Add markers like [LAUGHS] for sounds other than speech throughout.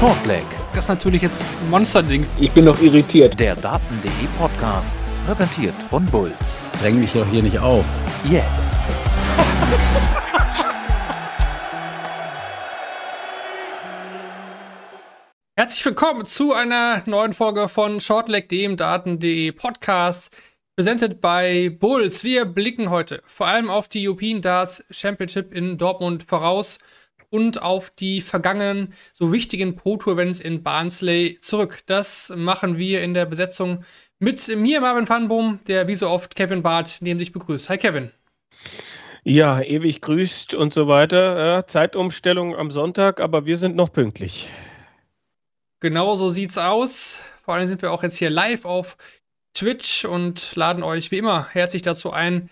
Shortleg. Das ist natürlich jetzt ein Monsterding. Ich bin noch irritiert. Der Daten.de Podcast, präsentiert von Bulls. Dräng mich doch hier nicht auf. Jetzt. [LAUGHS] Herzlich willkommen zu einer neuen Folge von Shortleg, dem Daten.de Podcast, präsentiert bei Bulls. Wir blicken heute vor allem auf die European Darts Championship in Dortmund voraus und auf die vergangenen so wichtigen Pro-Tour-Events in Barnsley zurück. Das machen wir in der Besetzung mit mir, Marvin Vanboom, der wie so oft Kevin Barth neben sich begrüßt. Hi Kevin. Ja, ewig grüßt und so weiter. Ja, Zeitumstellung am Sonntag, aber wir sind noch pünktlich. Genau so sieht's aus. Vor allem sind wir auch jetzt hier live auf Twitch und laden euch wie immer herzlich dazu ein,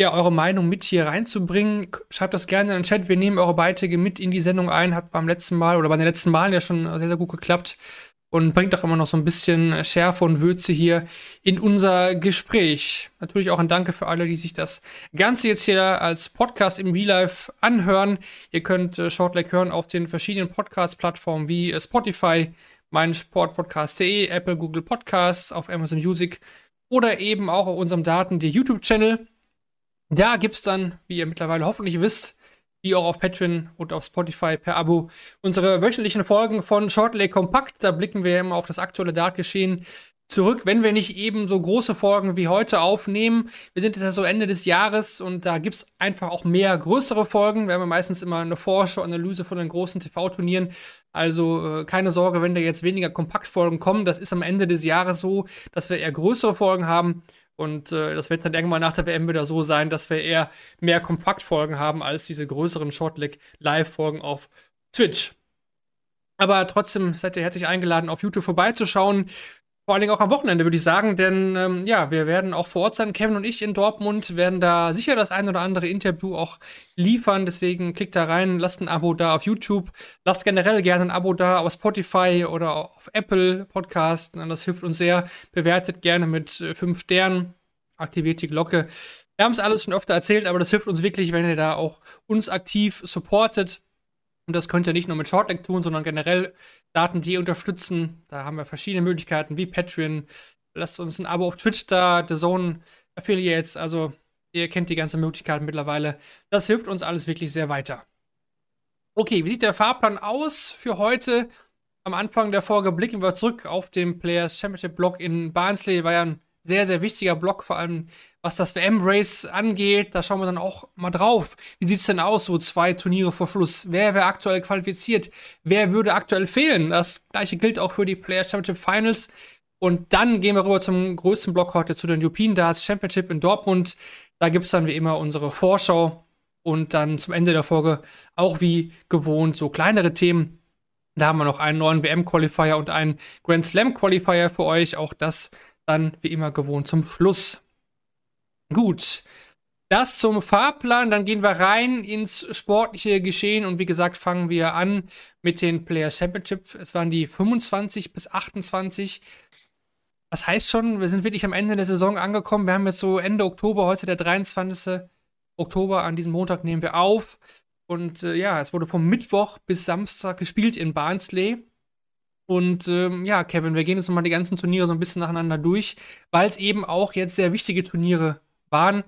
ja, eure Meinung mit hier reinzubringen. Schreibt das gerne in den Chat. Wir nehmen eure Beiträge mit in die Sendung ein. Hat beim letzten Mal oder bei den letzten Malen ja schon sehr, sehr gut geklappt. Und bringt auch immer noch so ein bisschen Schärfe und Würze hier in unser Gespräch. Natürlich auch ein Danke für alle, die sich das Ganze jetzt hier als Podcast im Real Life anhören. Ihr könnt äh, Shortleg hören auf den verschiedenen Podcast-Plattformen wie äh, Spotify, mein Sportpodcast.de, Apple, Google Podcasts, auf Amazon Music oder eben auch auf unserem Daten, der YouTube-Channel. Da gibt es dann, wie ihr mittlerweile hoffentlich wisst, wie auch auf Patreon und auf Spotify per Abo unsere wöchentlichen Folgen von Shortlay Kompakt. Da blicken wir immer auf das aktuelle Dartgeschehen zurück, wenn wir nicht eben so große Folgen wie heute aufnehmen. Wir sind jetzt ja so Ende des Jahres und da gibt es einfach auch mehr größere Folgen. Wir haben ja meistens immer eine Vorschau-Analyse von den großen TV-Turnieren. Also äh, keine Sorge, wenn da jetzt weniger Kompaktfolgen kommen. Das ist am Ende des Jahres so, dass wir eher größere Folgen haben. Und äh, das wird dann irgendwann nach der WM wieder so sein, dass wir eher mehr Kompaktfolgen haben als diese größeren Shortleg-Live-Folgen auf Twitch. Aber trotzdem seid ihr herzlich eingeladen, auf YouTube vorbeizuschauen. Vor allen Dingen auch am Wochenende, würde ich sagen, denn ähm, ja, wir werden auch vor Ort sein. Kevin und ich in Dortmund werden da sicher das ein oder andere Interview auch liefern. Deswegen klickt da rein, lasst ein Abo da auf YouTube, lasst generell gerne ein Abo da auf Spotify oder auf Apple Podcast. Das hilft uns sehr. Bewertet gerne mit äh, fünf Sternen, aktiviert die Glocke. Wir haben es alles schon öfter erzählt, aber das hilft uns wirklich, wenn ihr da auch uns aktiv supportet. Und das könnt ihr nicht nur mit Shortleg tun, sondern generell Daten, die unterstützen. Da haben wir verschiedene Möglichkeiten wie Patreon. Lasst uns ein Abo auf Twitch da, The Zone Affiliates. Also, ihr kennt die ganzen Möglichkeiten mittlerweile. Das hilft uns alles wirklich sehr weiter. Okay, wie sieht der Fahrplan aus für heute? Am Anfang der Folge blicken wir zurück auf den Players Championship Block in Barnsley. War ja ein sehr, sehr wichtiger Block, vor allem was das WM-Race angeht. Da schauen wir dann auch mal drauf. Wie sieht es denn aus, so zwei Turniere vor Schluss? Wer wäre aktuell qualifiziert? Wer würde aktuell fehlen? Das gleiche gilt auch für die Players Championship Finals. Und dann gehen wir rüber zum größten Block heute, zu den European Darts Championship in Dortmund. Da gibt es dann wie immer unsere Vorschau und dann zum Ende der Folge auch wie gewohnt so kleinere Themen. Da haben wir noch einen neuen WM-Qualifier und einen Grand Slam-Qualifier für euch. Auch das dann wie immer gewohnt zum Schluss. Gut. Das zum Fahrplan, dann gehen wir rein ins sportliche Geschehen und wie gesagt fangen wir an mit den Player Championship. Es waren die 25 bis 28. Das heißt schon, wir sind wirklich am Ende der Saison angekommen. Wir haben jetzt so Ende Oktober, heute der 23. Oktober, an diesem Montag nehmen wir auf. Und äh, ja, es wurde vom Mittwoch bis Samstag gespielt in Barnsley. Und ähm, ja, Kevin, wir gehen jetzt nochmal die ganzen Turniere so ein bisschen nacheinander durch, weil es eben auch jetzt sehr wichtige Turniere waren.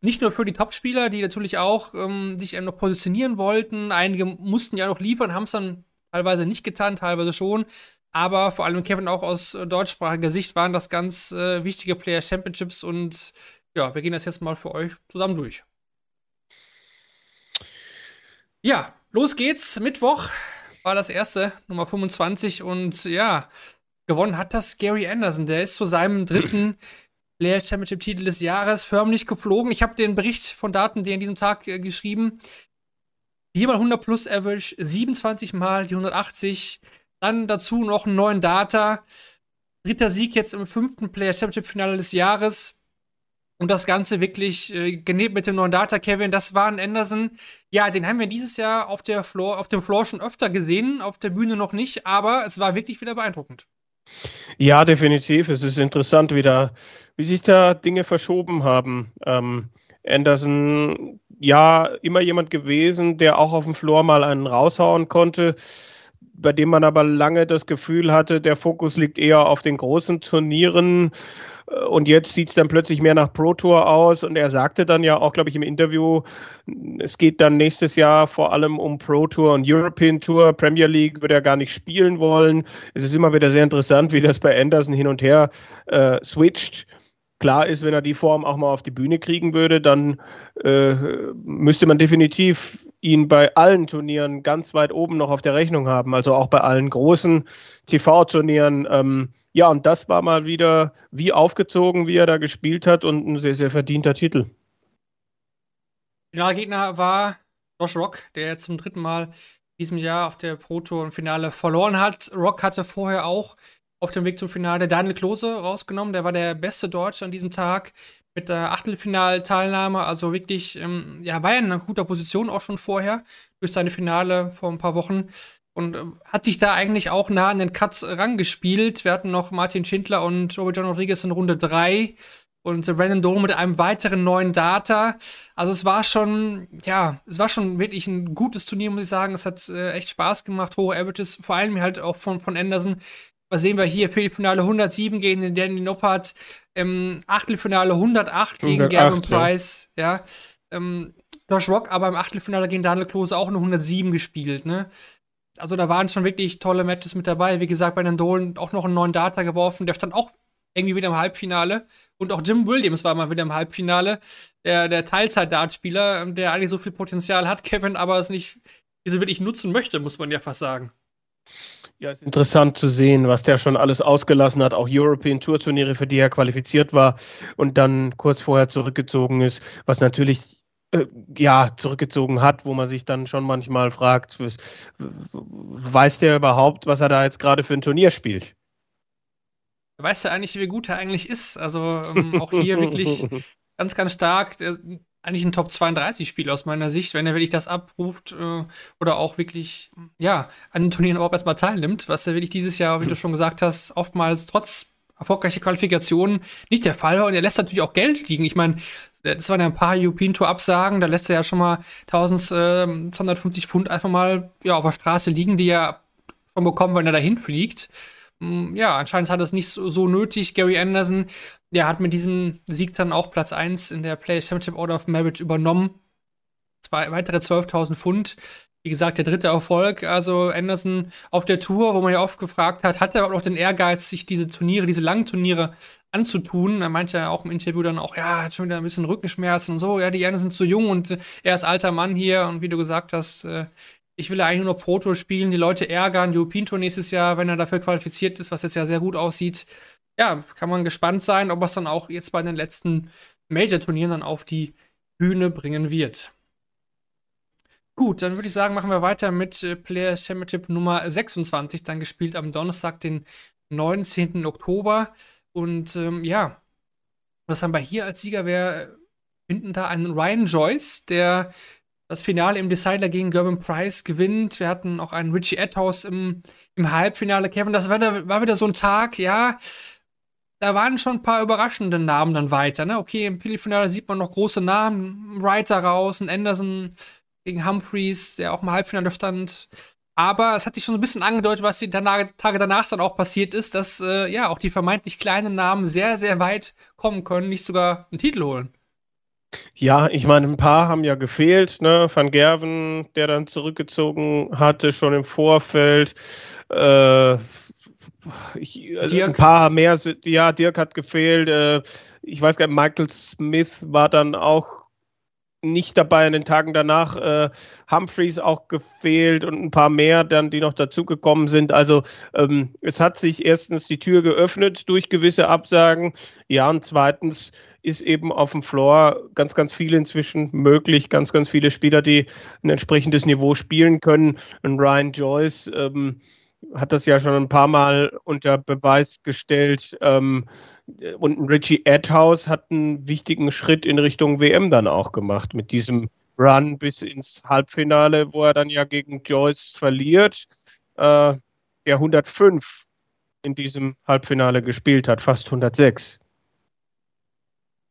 Nicht nur für die Topspieler, die natürlich auch ähm, sich noch positionieren wollten. Einige mussten ja noch liefern, haben es dann teilweise nicht getan, teilweise schon. Aber vor allem Kevin auch aus äh, deutschsprachiger Sicht waren das ganz äh, wichtige Player Championships und ja, wir gehen das jetzt mal für euch zusammen durch. Ja, los geht's. Mittwoch, war das erste, Nummer 25. Und ja, gewonnen hat das Gary Anderson. Der ist zu seinem dritten [CLEARS THROAT] Player Championship Titel des Jahres förmlich geflogen. Ich habe den Bericht von Daten, die an diesem Tag äh, geschrieben. Viermal 100 plus Average, 27 Mal die 180. Dann dazu noch einen neuen Data. Dritter Sieg jetzt im fünften Player Championship Finale des Jahres. Und das Ganze wirklich äh, genäht mit dem neuen Data, Kevin. Das war ein Anderson. Ja, den haben wir dieses Jahr auf, der Floor, auf dem Floor schon öfter gesehen, auf der Bühne noch nicht, aber es war wirklich wieder beeindruckend. Ja, definitiv. Es ist interessant, wie, da, wie sich da Dinge verschoben haben. Ähm, Anderson, ja, immer jemand gewesen, der auch auf dem Floor mal einen raushauen konnte bei dem man aber lange das Gefühl hatte, der Fokus liegt eher auf den großen Turnieren. Und jetzt sieht es dann plötzlich mehr nach Pro Tour aus. Und er sagte dann ja auch, glaube ich, im Interview, es geht dann nächstes Jahr vor allem um Pro Tour und European Tour. Premier League wird er gar nicht spielen wollen. Es ist immer wieder sehr interessant, wie das bei Anderson hin und her äh, switcht. Klar ist, wenn er die Form auch mal auf die Bühne kriegen würde, dann äh, müsste man definitiv ihn bei allen Turnieren ganz weit oben noch auf der Rechnung haben, also auch bei allen großen TV-Turnieren. Ähm, ja, und das war mal wieder wie aufgezogen, wie er da gespielt hat und ein sehr, sehr verdienter Titel. Finalgegner war Josh Rock, der zum dritten Mal in diesem Jahr auf der Pro Tour im Finale verloren hat. Rock hatte vorher auch auf dem Weg zum Finale Daniel Klose rausgenommen. Der war der beste Deutsche an diesem Tag mit der Achtelfinalteilnahme. Also wirklich, ähm, ja, war ja in einer guter Position auch schon vorher durch seine Finale vor ein paar Wochen und äh, hat sich da eigentlich auch nah an den Cuts rangespielt. Wir hatten noch Martin Schindler und Robert John Rodriguez in Runde 3 und Brandon Dole mit einem weiteren neuen Data. Also es war schon, ja, es war schon wirklich ein gutes Turnier, muss ich sagen. Es hat äh, echt Spaß gemacht, hohe Averages, vor allem halt auch von, von Anderson, was sehen wir hier? Viertelfinale 107 gegen den Danny Noppert. Ähm, Achtelfinale 108 gegen 108, Gavin Price. Ja. ja. Ähm, Josh Rock aber im Achtelfinale gegen Daniel Klose auch eine 107 gespielt. Ne? Also da waren schon wirklich tolle Matches mit dabei. Wie gesagt, bei den Dolan auch noch einen neuen Data geworfen. Der stand auch irgendwie wieder im Halbfinale. Und auch Jim Williams war mal wieder im Halbfinale. Der, der Teilzeit-Dartspieler, der eigentlich so viel Potenzial hat, [LAUGHS] Kevin aber es nicht so wirklich nutzen möchte, muss man ja fast sagen. Ja, ist interessant zu sehen, was der schon alles ausgelassen hat, auch European Tour Turniere, für die er qualifiziert war und dann kurz vorher zurückgezogen ist, was natürlich äh, ja, zurückgezogen hat, wo man sich dann schon manchmal fragt, weiß der überhaupt, was er da jetzt gerade für ein Turnier spielt? Weiß er eigentlich, wie gut er eigentlich ist? Also ähm, auch hier wirklich [LAUGHS] ganz, ganz stark. Der, eigentlich ein Top 32 Spiel aus meiner Sicht, wenn er wirklich das abruft äh, oder auch wirklich, ja, an den Turnieren überhaupt erstmal teilnimmt, was er wirklich dieses Jahr, wie du schon gesagt hast, oftmals trotz erfolgreicher Qualifikationen nicht der Fall war. Und er lässt natürlich auch Geld liegen. Ich meine, das waren ja ein paar European Tour Absagen, da lässt er ja schon mal 1250 Pfund einfach mal ja, auf der Straße liegen, die er schon bekommt, wenn er dahin fliegt. Hm, ja, anscheinend hat er es nicht so, nötig. Gary Anderson, der hat mit diesem Sieg dann auch Platz 1 in der Play Championship Order of Merit übernommen. Zwei weitere 12.000 Pfund. Wie gesagt, der dritte Erfolg. Also Anderson auf der Tour, wo man ja oft gefragt hat, hat er auch den Ehrgeiz, sich diese Turniere, diese langen Turniere anzutun? Er meinte ja auch im Interview dann auch, ja, hat schon wieder ein bisschen Rückenschmerzen und so. Ja, die Anderson sind zu jung und er ist alter Mann hier. Und wie du gesagt hast, äh, ich will ja eigentlich nur noch Pro Tour spielen, die Leute ärgern, European Tour nächstes Jahr, wenn er dafür qualifiziert ist, was jetzt ja sehr gut aussieht. Ja, kann man gespannt sein, ob er es dann auch jetzt bei den letzten Major-Turnieren dann auf die Bühne bringen wird. Gut, dann würde ich sagen, machen wir weiter mit äh, Player Championship Nummer 26, dann gespielt am Donnerstag, den 19. Oktober. Und ähm, ja, was haben wir hier als Sieger? Wir finden da einen Ryan Joyce, der das Finale im Designer gegen Gerben Price gewinnt. Wir hatten auch einen Richie Edhouse im, im Halbfinale. Kevin, das war, war, wieder so ein Tag, ja. Da waren schon ein paar überraschende Namen dann weiter. Ne? Okay, im Viertelfinale sieht man noch große Namen. Writer raus, ein Anderson gegen Humphreys, der auch im Halbfinale stand. Aber es hat sich schon ein bisschen angedeutet, was die Tage danach dann auch passiert ist, dass äh, ja auch die vermeintlich kleinen Namen sehr, sehr weit kommen können, nicht sogar einen Titel holen. Ja, ich meine, ein paar haben ja gefehlt. Ne? Van Gerven, der dann zurückgezogen hatte, schon im Vorfeld. Äh, ich, also ein paar mehr, ja, Dirk hat gefehlt. Äh, ich weiß gar nicht, Michael Smith war dann auch nicht dabei in den Tagen danach. Äh, Humphreys auch gefehlt und ein paar mehr dann, die noch dazugekommen sind. Also ähm, es hat sich erstens die Tür geöffnet durch gewisse Absagen. Ja, und zweitens ist eben auf dem Floor ganz, ganz viel inzwischen möglich. Ganz, ganz viele Spieler, die ein entsprechendes Niveau spielen können. Und Ryan Joyce ähm, hat das ja schon ein paar Mal unter Beweis gestellt. Ähm, und Richie Adhouse hat einen wichtigen Schritt in Richtung WM dann auch gemacht mit diesem Run bis ins Halbfinale, wo er dann ja gegen Joyce verliert, äh, der 105 in diesem Halbfinale gespielt hat, fast 106.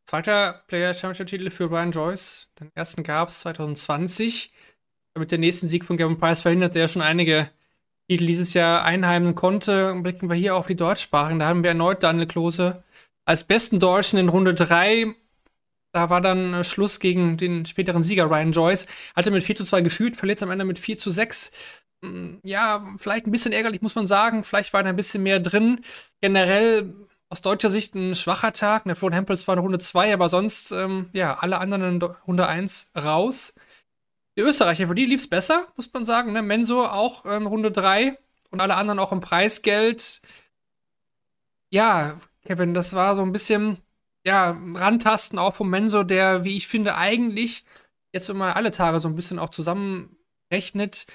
Zweiter Player Championship Titel für Brian Joyce. Den ersten gab es 2020. Mit dem nächsten Sieg von Gavin Price verhindert er schon einige Titel dieses Jahr einheimen konnte. Blicken wir hier auf die Deutschsprachen. Da haben wir erneut Daniel Klose als besten Deutschen in Runde 3. Da war dann äh, Schluss gegen den späteren Sieger Ryan Joyce. Hatte mit 4 zu 2 geführt, verliert am Ende mit 4 zu 6. Mm, ja, vielleicht ein bisschen ärgerlich, muss man sagen. Vielleicht war da ein bisschen mehr drin. Generell aus deutscher Sicht ein schwacher Tag. Der Florian Hempels war in Runde 2, aber sonst, ähm, ja, alle anderen in Runde 1 raus. Die Österreicher, für die lief es besser, muss man sagen. Ne? Menso auch ähm, Runde 3 und alle anderen auch im Preisgeld. Ja, Kevin, das war so ein bisschen, ja, Rantasten auch vom Menso, der, wie ich finde, eigentlich jetzt, man alle Tage so ein bisschen auch zusammenrechnet,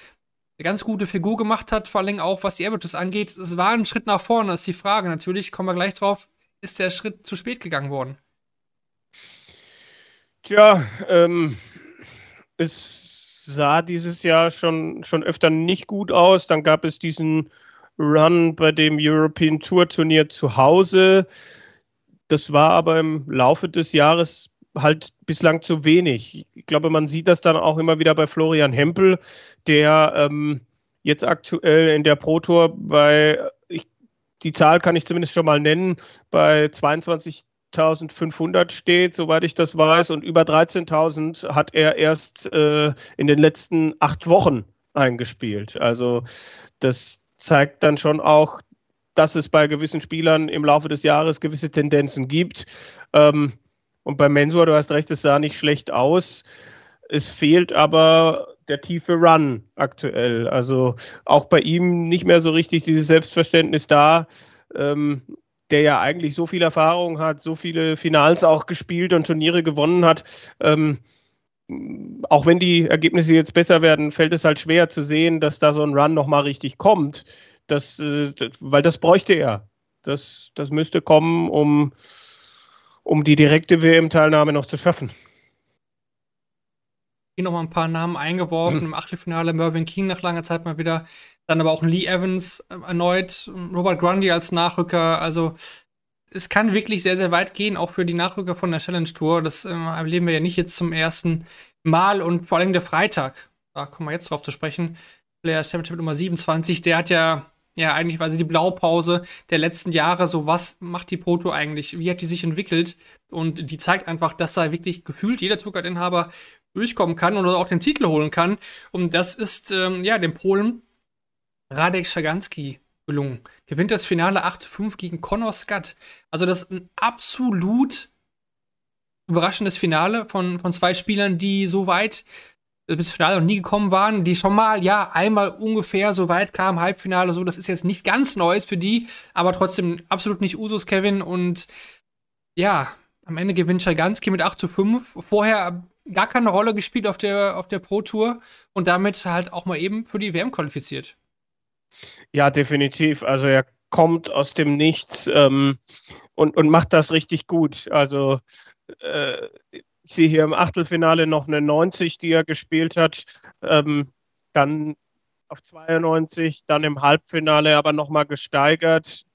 eine ganz gute Figur gemacht hat, vor allem auch was die Averages angeht. Es war ein Schritt nach vorne, ist die Frage. Natürlich kommen wir gleich drauf, ist der Schritt zu spät gegangen worden? Tja, ähm, es sah dieses Jahr schon, schon öfter nicht gut aus. Dann gab es diesen Run bei dem European Tour Turnier zu Hause. Das war aber im Laufe des Jahres halt bislang zu wenig. Ich glaube, man sieht das dann auch immer wieder bei Florian Hempel, der ähm, jetzt aktuell in der Pro Tour bei, ich, die Zahl kann ich zumindest schon mal nennen, bei 22.500 steht, soweit ich das weiß, und über 13.000 hat er erst äh, in den letzten acht Wochen eingespielt. Also das zeigt dann schon auch, dass es bei gewissen Spielern im Laufe des Jahres gewisse Tendenzen gibt. Ähm, und bei Mensur, du hast recht, es sah nicht schlecht aus. Es fehlt aber der tiefe Run aktuell. Also auch bei ihm nicht mehr so richtig dieses Selbstverständnis da, ähm, der ja eigentlich so viel Erfahrung hat, so viele Finals auch gespielt und Turniere gewonnen hat. Ähm, auch wenn die Ergebnisse jetzt besser werden, fällt es halt schwer zu sehen, dass da so ein Run nochmal richtig kommt. Das, äh, weil das bräuchte er. Das, das müsste kommen, um um die direkte WM-Teilnahme noch zu schaffen. Hier nochmal ein paar Namen eingeworfen. Im Achtelfinale Mervyn King nach langer Zeit mal wieder. Dann aber auch Lee Evans äh, erneut. Robert Grundy als Nachrücker. Also es kann wirklich sehr, sehr weit gehen, auch für die Nachrücker von der Challenge Tour. Das äh, erleben wir ja nicht jetzt zum ersten Mal. Und vor allem der Freitag, da kommen wir jetzt drauf zu sprechen. Player Championship Nummer 27, der hat ja ja, eigentlich sie die Blaupause der letzten Jahre. So, was macht die Proto eigentlich? Wie hat die sich entwickelt? Und die zeigt einfach, dass da wirklich gefühlt jeder Zuckertinhaber durchkommen kann oder auch den Titel holen kann. Und das ist, ähm, ja, dem Polen Radek Schaganski gelungen. Gewinnt das Finale 8-5 gegen Conor Scott. Also, das ist ein absolut überraschendes Finale von, von zwei Spielern, die so weit bis Finale noch nie gekommen waren, die schon mal, ja, einmal ungefähr so weit kamen, Halbfinale, so, das ist jetzt nicht ganz Neues für die, aber trotzdem absolut nicht Usus, Kevin. Und ja, am Ende gewinnt Schaganski mit 8 zu 5. Vorher gar keine Rolle gespielt auf der, auf der Pro Tour und damit halt auch mal eben für die WM qualifiziert. Ja, definitiv. Also er kommt aus dem Nichts ähm, und, und macht das richtig gut. Also äh, ich sehe hier im Achtelfinale noch eine 90, die er gespielt hat. Ähm, dann auf 92, dann im Halbfinale aber nochmal gesteigert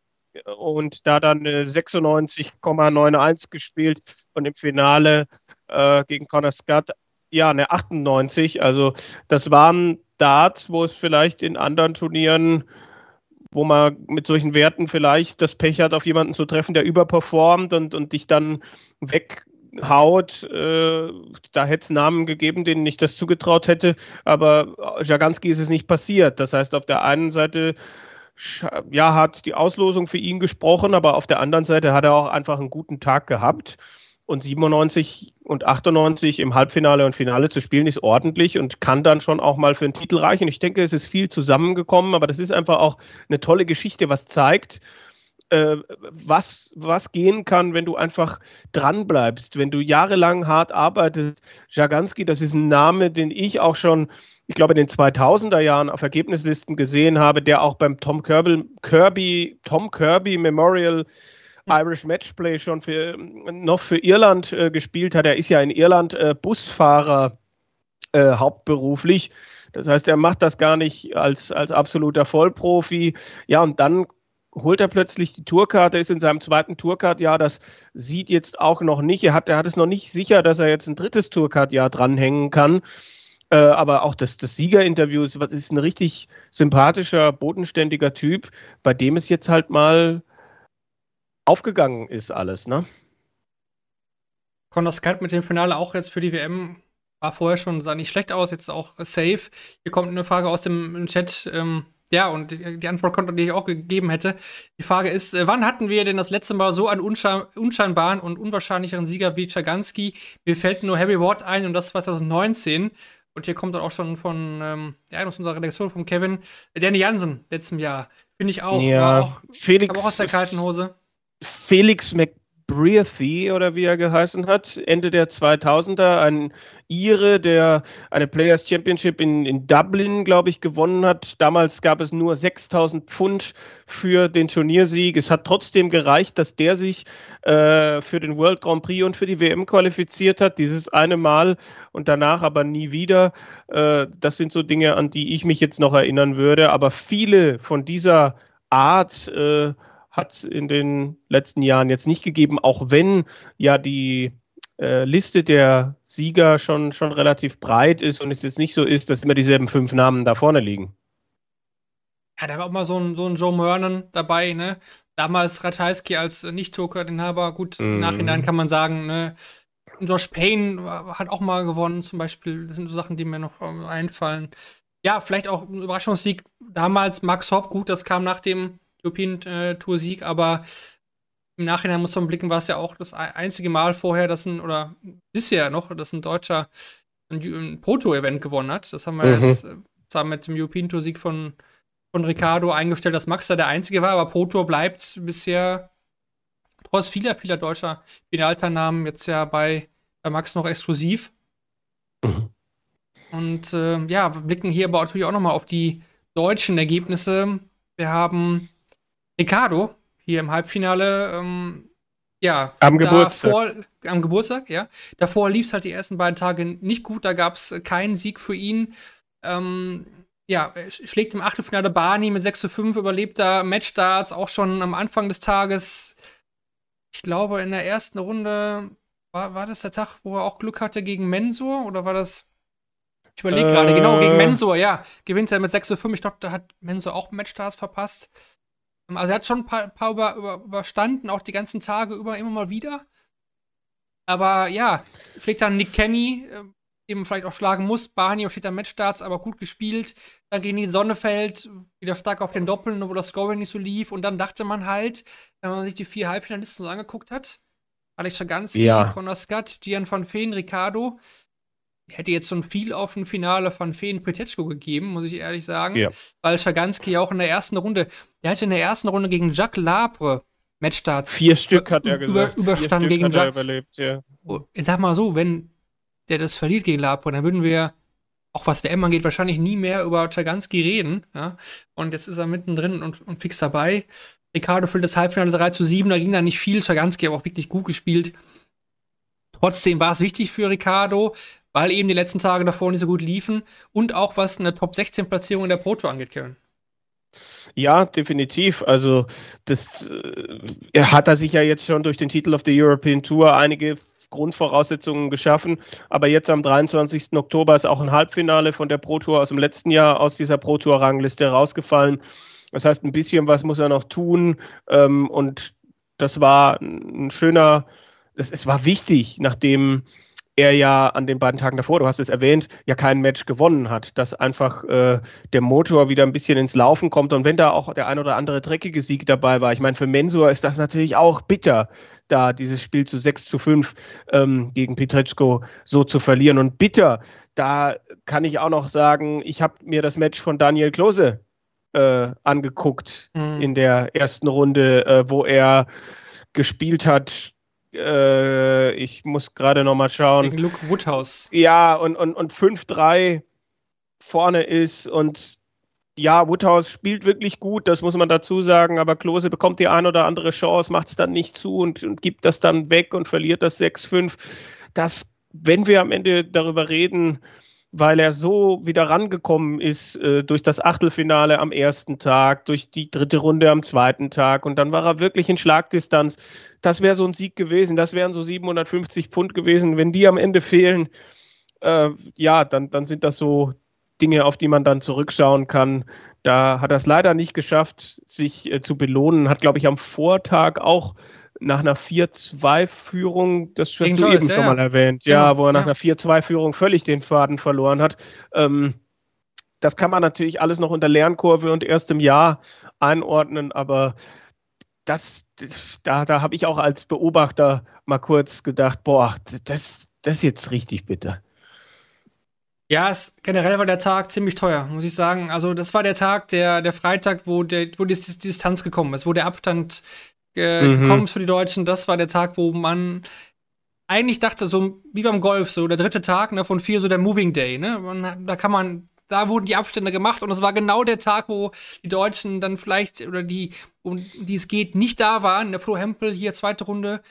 und da dann 96,91 gespielt und im Finale äh, gegen Conor Scott ja eine 98. Also das waren Darts, wo es vielleicht in anderen Turnieren, wo man mit solchen Werten vielleicht das Pech hat, auf jemanden zu treffen, der überperformt und, und dich dann weg haut, äh, da hätte es Namen gegeben, denen ich das zugetraut hätte, aber Jaganski ist es nicht passiert. Das heißt, auf der einen Seite ja, hat die Auslosung für ihn gesprochen, aber auf der anderen Seite hat er auch einfach einen guten Tag gehabt. Und 97 und 98 im Halbfinale und Finale zu spielen, ist ordentlich und kann dann schon auch mal für einen Titel reichen. Ich denke, es ist viel zusammengekommen, aber das ist einfach auch eine tolle Geschichte, was zeigt, äh, was, was gehen kann, wenn du einfach dranbleibst, wenn du jahrelang hart arbeitest. Jaganski, das ist ein Name, den ich auch schon, ich glaube, in den 2000er Jahren auf Ergebnislisten gesehen habe, der auch beim Tom Kirby, Kirby Tom Kirby Memorial Irish Matchplay schon für, noch für Irland äh, gespielt hat. Er ist ja in Irland äh, Busfahrer äh, hauptberuflich. Das heißt, er macht das gar nicht als, als absoluter Vollprofi. Ja, und dann holt er plötzlich die Tourkarte, ist in seinem zweiten Tourcard-Jahr. Das sieht jetzt auch noch nicht. Er hat, er hat es noch nicht sicher, dass er jetzt ein drittes Tourcard-Jahr dranhängen kann. Äh, aber auch das, das Siegerinterview ist, ist ein richtig sympathischer, bodenständiger Typ, bei dem es jetzt halt mal aufgegangen ist alles, ne? Conor Scott mit dem Finale auch jetzt für die WM war vorher schon, sah nicht schlecht aus, jetzt auch safe. Hier kommt eine Frage aus dem Chat. Ähm, ja, und die, Antwort konnte, die ich auch gegeben hätte. Die Frage ist, äh, wann hatten wir denn das letzte Mal so einen unschein unscheinbaren und unwahrscheinlicheren Sieger wie Chaganski? Mir fällt nur Harry Ward ein und das 2019. Und hier kommt dann auch schon von, ähm, ja, aus unserer Redaktion von Kevin, Danny Jansen letztem Jahr. Finde ich auch. Ja, auch, Felix. Aber auch aus der kalten Hose. Felix Mc Breathy oder wie er geheißen hat, Ende der 2000er, ein Ire, der eine Players Championship in, in Dublin, glaube ich, gewonnen hat. Damals gab es nur 6000 Pfund für den Turniersieg. Es hat trotzdem gereicht, dass der sich äh, für den World Grand Prix und für die WM qualifiziert hat, dieses eine Mal und danach aber nie wieder. Äh, das sind so Dinge, an die ich mich jetzt noch erinnern würde. Aber viele von dieser Art, äh, hat es in den letzten Jahren jetzt nicht gegeben, auch wenn ja die äh, Liste der Sieger schon, schon relativ breit ist und es jetzt nicht so ist, dass immer dieselben fünf Namen da vorne liegen. Ja, da war auch mal so ein, so ein Joe Mernon dabei, ne? Damals Ratajski als Nicht-Toker-Inhaber. Gut, mm. im mhm. Nachhinein kann man sagen, ne? Josh Payne hat auch mal gewonnen, zum Beispiel. Das sind so Sachen, die mir noch ähm, einfallen. Ja, vielleicht auch ein Überraschungssieg damals. Max Hopp, gut, das kam nach dem European Tour Sieg, aber im Nachhinein muss man blicken, war es ja auch das einzige Mal vorher, dass ein, oder bisher noch, dass ein Deutscher ein, ein Proto-Event gewonnen hat. Das haben wir mhm. jetzt äh, zwar mit dem European Tour Sieg von, von Ricardo eingestellt, dass Max da der Einzige war, aber Proto bleibt bisher trotz vieler, vieler deutscher Finalteilnahmen jetzt ja bei, bei Max noch exklusiv. Mhm. Und äh, ja, wir blicken hier aber natürlich auch nochmal auf die deutschen Ergebnisse. Wir haben Ricardo hier im Halbfinale, ähm, ja, am Geburtstag. am Geburtstag, ja. Davor lief es halt die ersten beiden Tage nicht gut, da gab es keinen Sieg für ihn. Ähm, ja, schlägt im Achtelfinale Barney mit 6 zu 5, überlebt da Matchstarts auch schon am Anfang des Tages. Ich glaube, in der ersten Runde war, war das der Tag, wo er auch Glück hatte gegen Mensur oder war das? Ich überlege äh, gerade, genau, gegen Mensur, ja. Gewinnt er mit 6 zu 5. Ich glaube, da hat Mensur auch Matchstarts verpasst. Also er hat schon ein paar, paar über, über, überstanden, auch die ganzen Tage über immer mal wieder. Aber ja, schlägt dann Nick Kenny, äh, den man vielleicht auch schlagen muss. Barney steht am Matchstarts, aber gut gespielt. Dann gegen die Sonnefeld, wieder stark auf den Doppeln, wo das Scoring nicht so lief. Und dann dachte man halt, wenn man sich die vier Halbfinalisten so angeguckt hat, Alex Schaganski, ja. Conor Scott, Gian van Feen, Ricardo, hätte jetzt schon viel auf ein Finale von Feen Petechko gegeben, muss ich ehrlich sagen. Ja. Weil Schaganski auch in der ersten Runde, der hatte in der ersten Runde gegen Jacques Labre Matchstarts. Vier Stück hat er gesagt. Über, überstanden gegen Jacques. überlebt, ja. Oh, ich sag mal so, wenn der das verliert gegen Labre, dann würden wir, auch was WM angeht, wahrscheinlich nie mehr über Schaganski reden. Ja? Und jetzt ist er mittendrin und, und fix dabei. Ricardo füllt das Halbfinale 3 zu 7, da ging da nicht viel. Schaganski hat auch wirklich gut gespielt. Trotzdem war es wichtig für Ricardo, weil eben die letzten Tage davor nicht so gut liefen und auch was eine Top 16 Platzierung in der Proto angeht, Kevin. Ja, definitiv. Also das äh, hat er sich ja jetzt schon durch den Titel of the European Tour einige Grundvoraussetzungen geschaffen. Aber jetzt am 23. Oktober ist auch ein Halbfinale von der Pro Tour aus dem letzten Jahr aus dieser Pro Tour Rangliste rausgefallen. Das heißt, ein bisschen was muss er noch tun. Ähm, und das war ein schöner, es war wichtig, nachdem er ja an den beiden Tagen davor, du hast es erwähnt, ja kein Match gewonnen hat, dass einfach äh, der Motor wieder ein bisschen ins Laufen kommt und wenn da auch der ein oder andere dreckige Sieg dabei war, ich meine, für Mensur ist das natürlich auch bitter, da dieses Spiel zu 6 zu 5 ähm, gegen Petretschko so zu verlieren und bitter, da kann ich auch noch sagen, ich habe mir das Match von Daniel Klose äh, angeguckt mhm. in der ersten Runde, äh, wo er gespielt hat äh, ich muss gerade noch mal schauen. Gegen Luke Woodhouse. Ja, und, und, und 5-3 vorne ist und ja, Woodhouse spielt wirklich gut, das muss man dazu sagen, aber Klose bekommt die ein oder andere Chance, macht es dann nicht zu und, und gibt das dann weg und verliert das 6-5. Das, wenn wir am Ende darüber reden, weil er so wieder rangekommen ist äh, durch das Achtelfinale am ersten Tag, durch die dritte Runde am zweiten Tag und dann war er wirklich in Schlagdistanz. Das wäre so ein Sieg gewesen, das wären so 750 Pfund gewesen. Wenn die am Ende fehlen, äh, ja, dann, dann sind das so Dinge, auf die man dann zurückschauen kann. Da hat er es leider nicht geschafft, sich äh, zu belohnen. Hat, glaube ich, am Vortag auch nach einer 4-2-Führung, das hast du eben ja, schon mal erwähnt, ja, genau, wo er nach ja. einer 4-2-Führung völlig den Faden verloren hat. Ähm, das kann man natürlich alles noch unter Lernkurve und erstem Jahr einordnen, aber das, da, da habe ich auch als Beobachter mal kurz gedacht, boah, das, das ist jetzt richtig bitter. Ja, es, generell war der Tag ziemlich teuer, muss ich sagen. Also, das war der Tag, der, der Freitag, wo, der, wo die, die Distanz gekommen ist, wo der Abstand äh, mhm. gekommen ist für die Deutschen. Das war der Tag, wo man eigentlich dachte, so wie beim Golf, so der dritte Tag ne, von vier, so der Moving Day. Ne? Man, da kann man, da wurden die Abstände gemacht und es war genau der Tag, wo die Deutschen dann vielleicht oder die, um die es geht, nicht da waren. Der Flo Hempel hier, zweite Runde,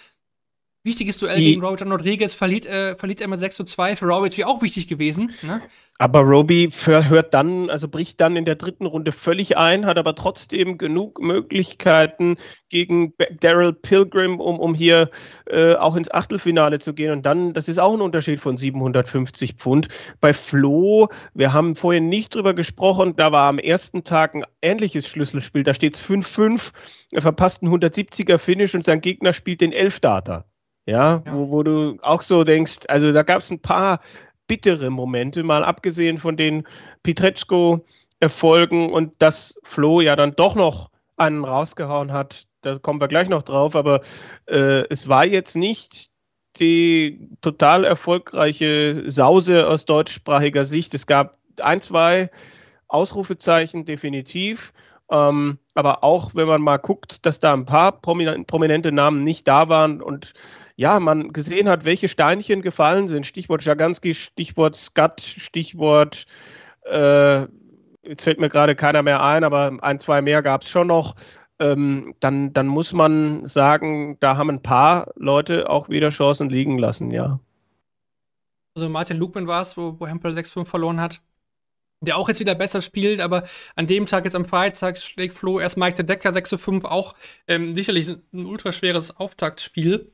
Wichtiges Duell die, gegen Roger Rodriguez verliert, äh, verliert er mit 6 zu 2. Für Robbie natürlich auch wichtig gewesen. Ne? Aber Roby hört dann, also bricht dann in der dritten Runde völlig ein, hat aber trotzdem genug Möglichkeiten gegen Daryl Pilgrim, um, um hier äh, auch ins Achtelfinale zu gehen. Und dann, das ist auch ein Unterschied von 750 Pfund. Bei Flo, wir haben vorhin nicht drüber gesprochen, da war am ersten Tag ein ähnliches Schlüsselspiel. Da steht es 5-5. Er verpasst einen 170er Finish und sein Gegner spielt den Elfdata. Ja, ja. Wo, wo du auch so denkst, also da gab es ein paar bittere Momente, mal abgesehen von den Pietreczko-Erfolgen und dass Flo ja dann doch noch einen rausgehauen hat, da kommen wir gleich noch drauf, aber äh, es war jetzt nicht die total erfolgreiche Sause aus deutschsprachiger Sicht. Es gab ein, zwei Ausrufezeichen definitiv. Ähm, aber auch wenn man mal guckt, dass da ein paar prominente Namen nicht da waren und ja, man gesehen hat, welche Steinchen gefallen sind. Stichwort Jaganski, Stichwort Skat, Stichwort, äh, jetzt fällt mir gerade keiner mehr ein, aber ein, zwei mehr gab es schon noch. Ähm, dann, dann muss man sagen, da haben ein paar Leute auch wieder Chancen liegen lassen, ja. Also Martin Lugman war es, wo, wo Hempel 6-5 verloren hat der auch jetzt wieder besser spielt, aber an dem Tag, jetzt am Freitag, schlägt Flo erst Mike de Decker 6 5, auch ähm, sicherlich ein ultraschweres Auftaktspiel.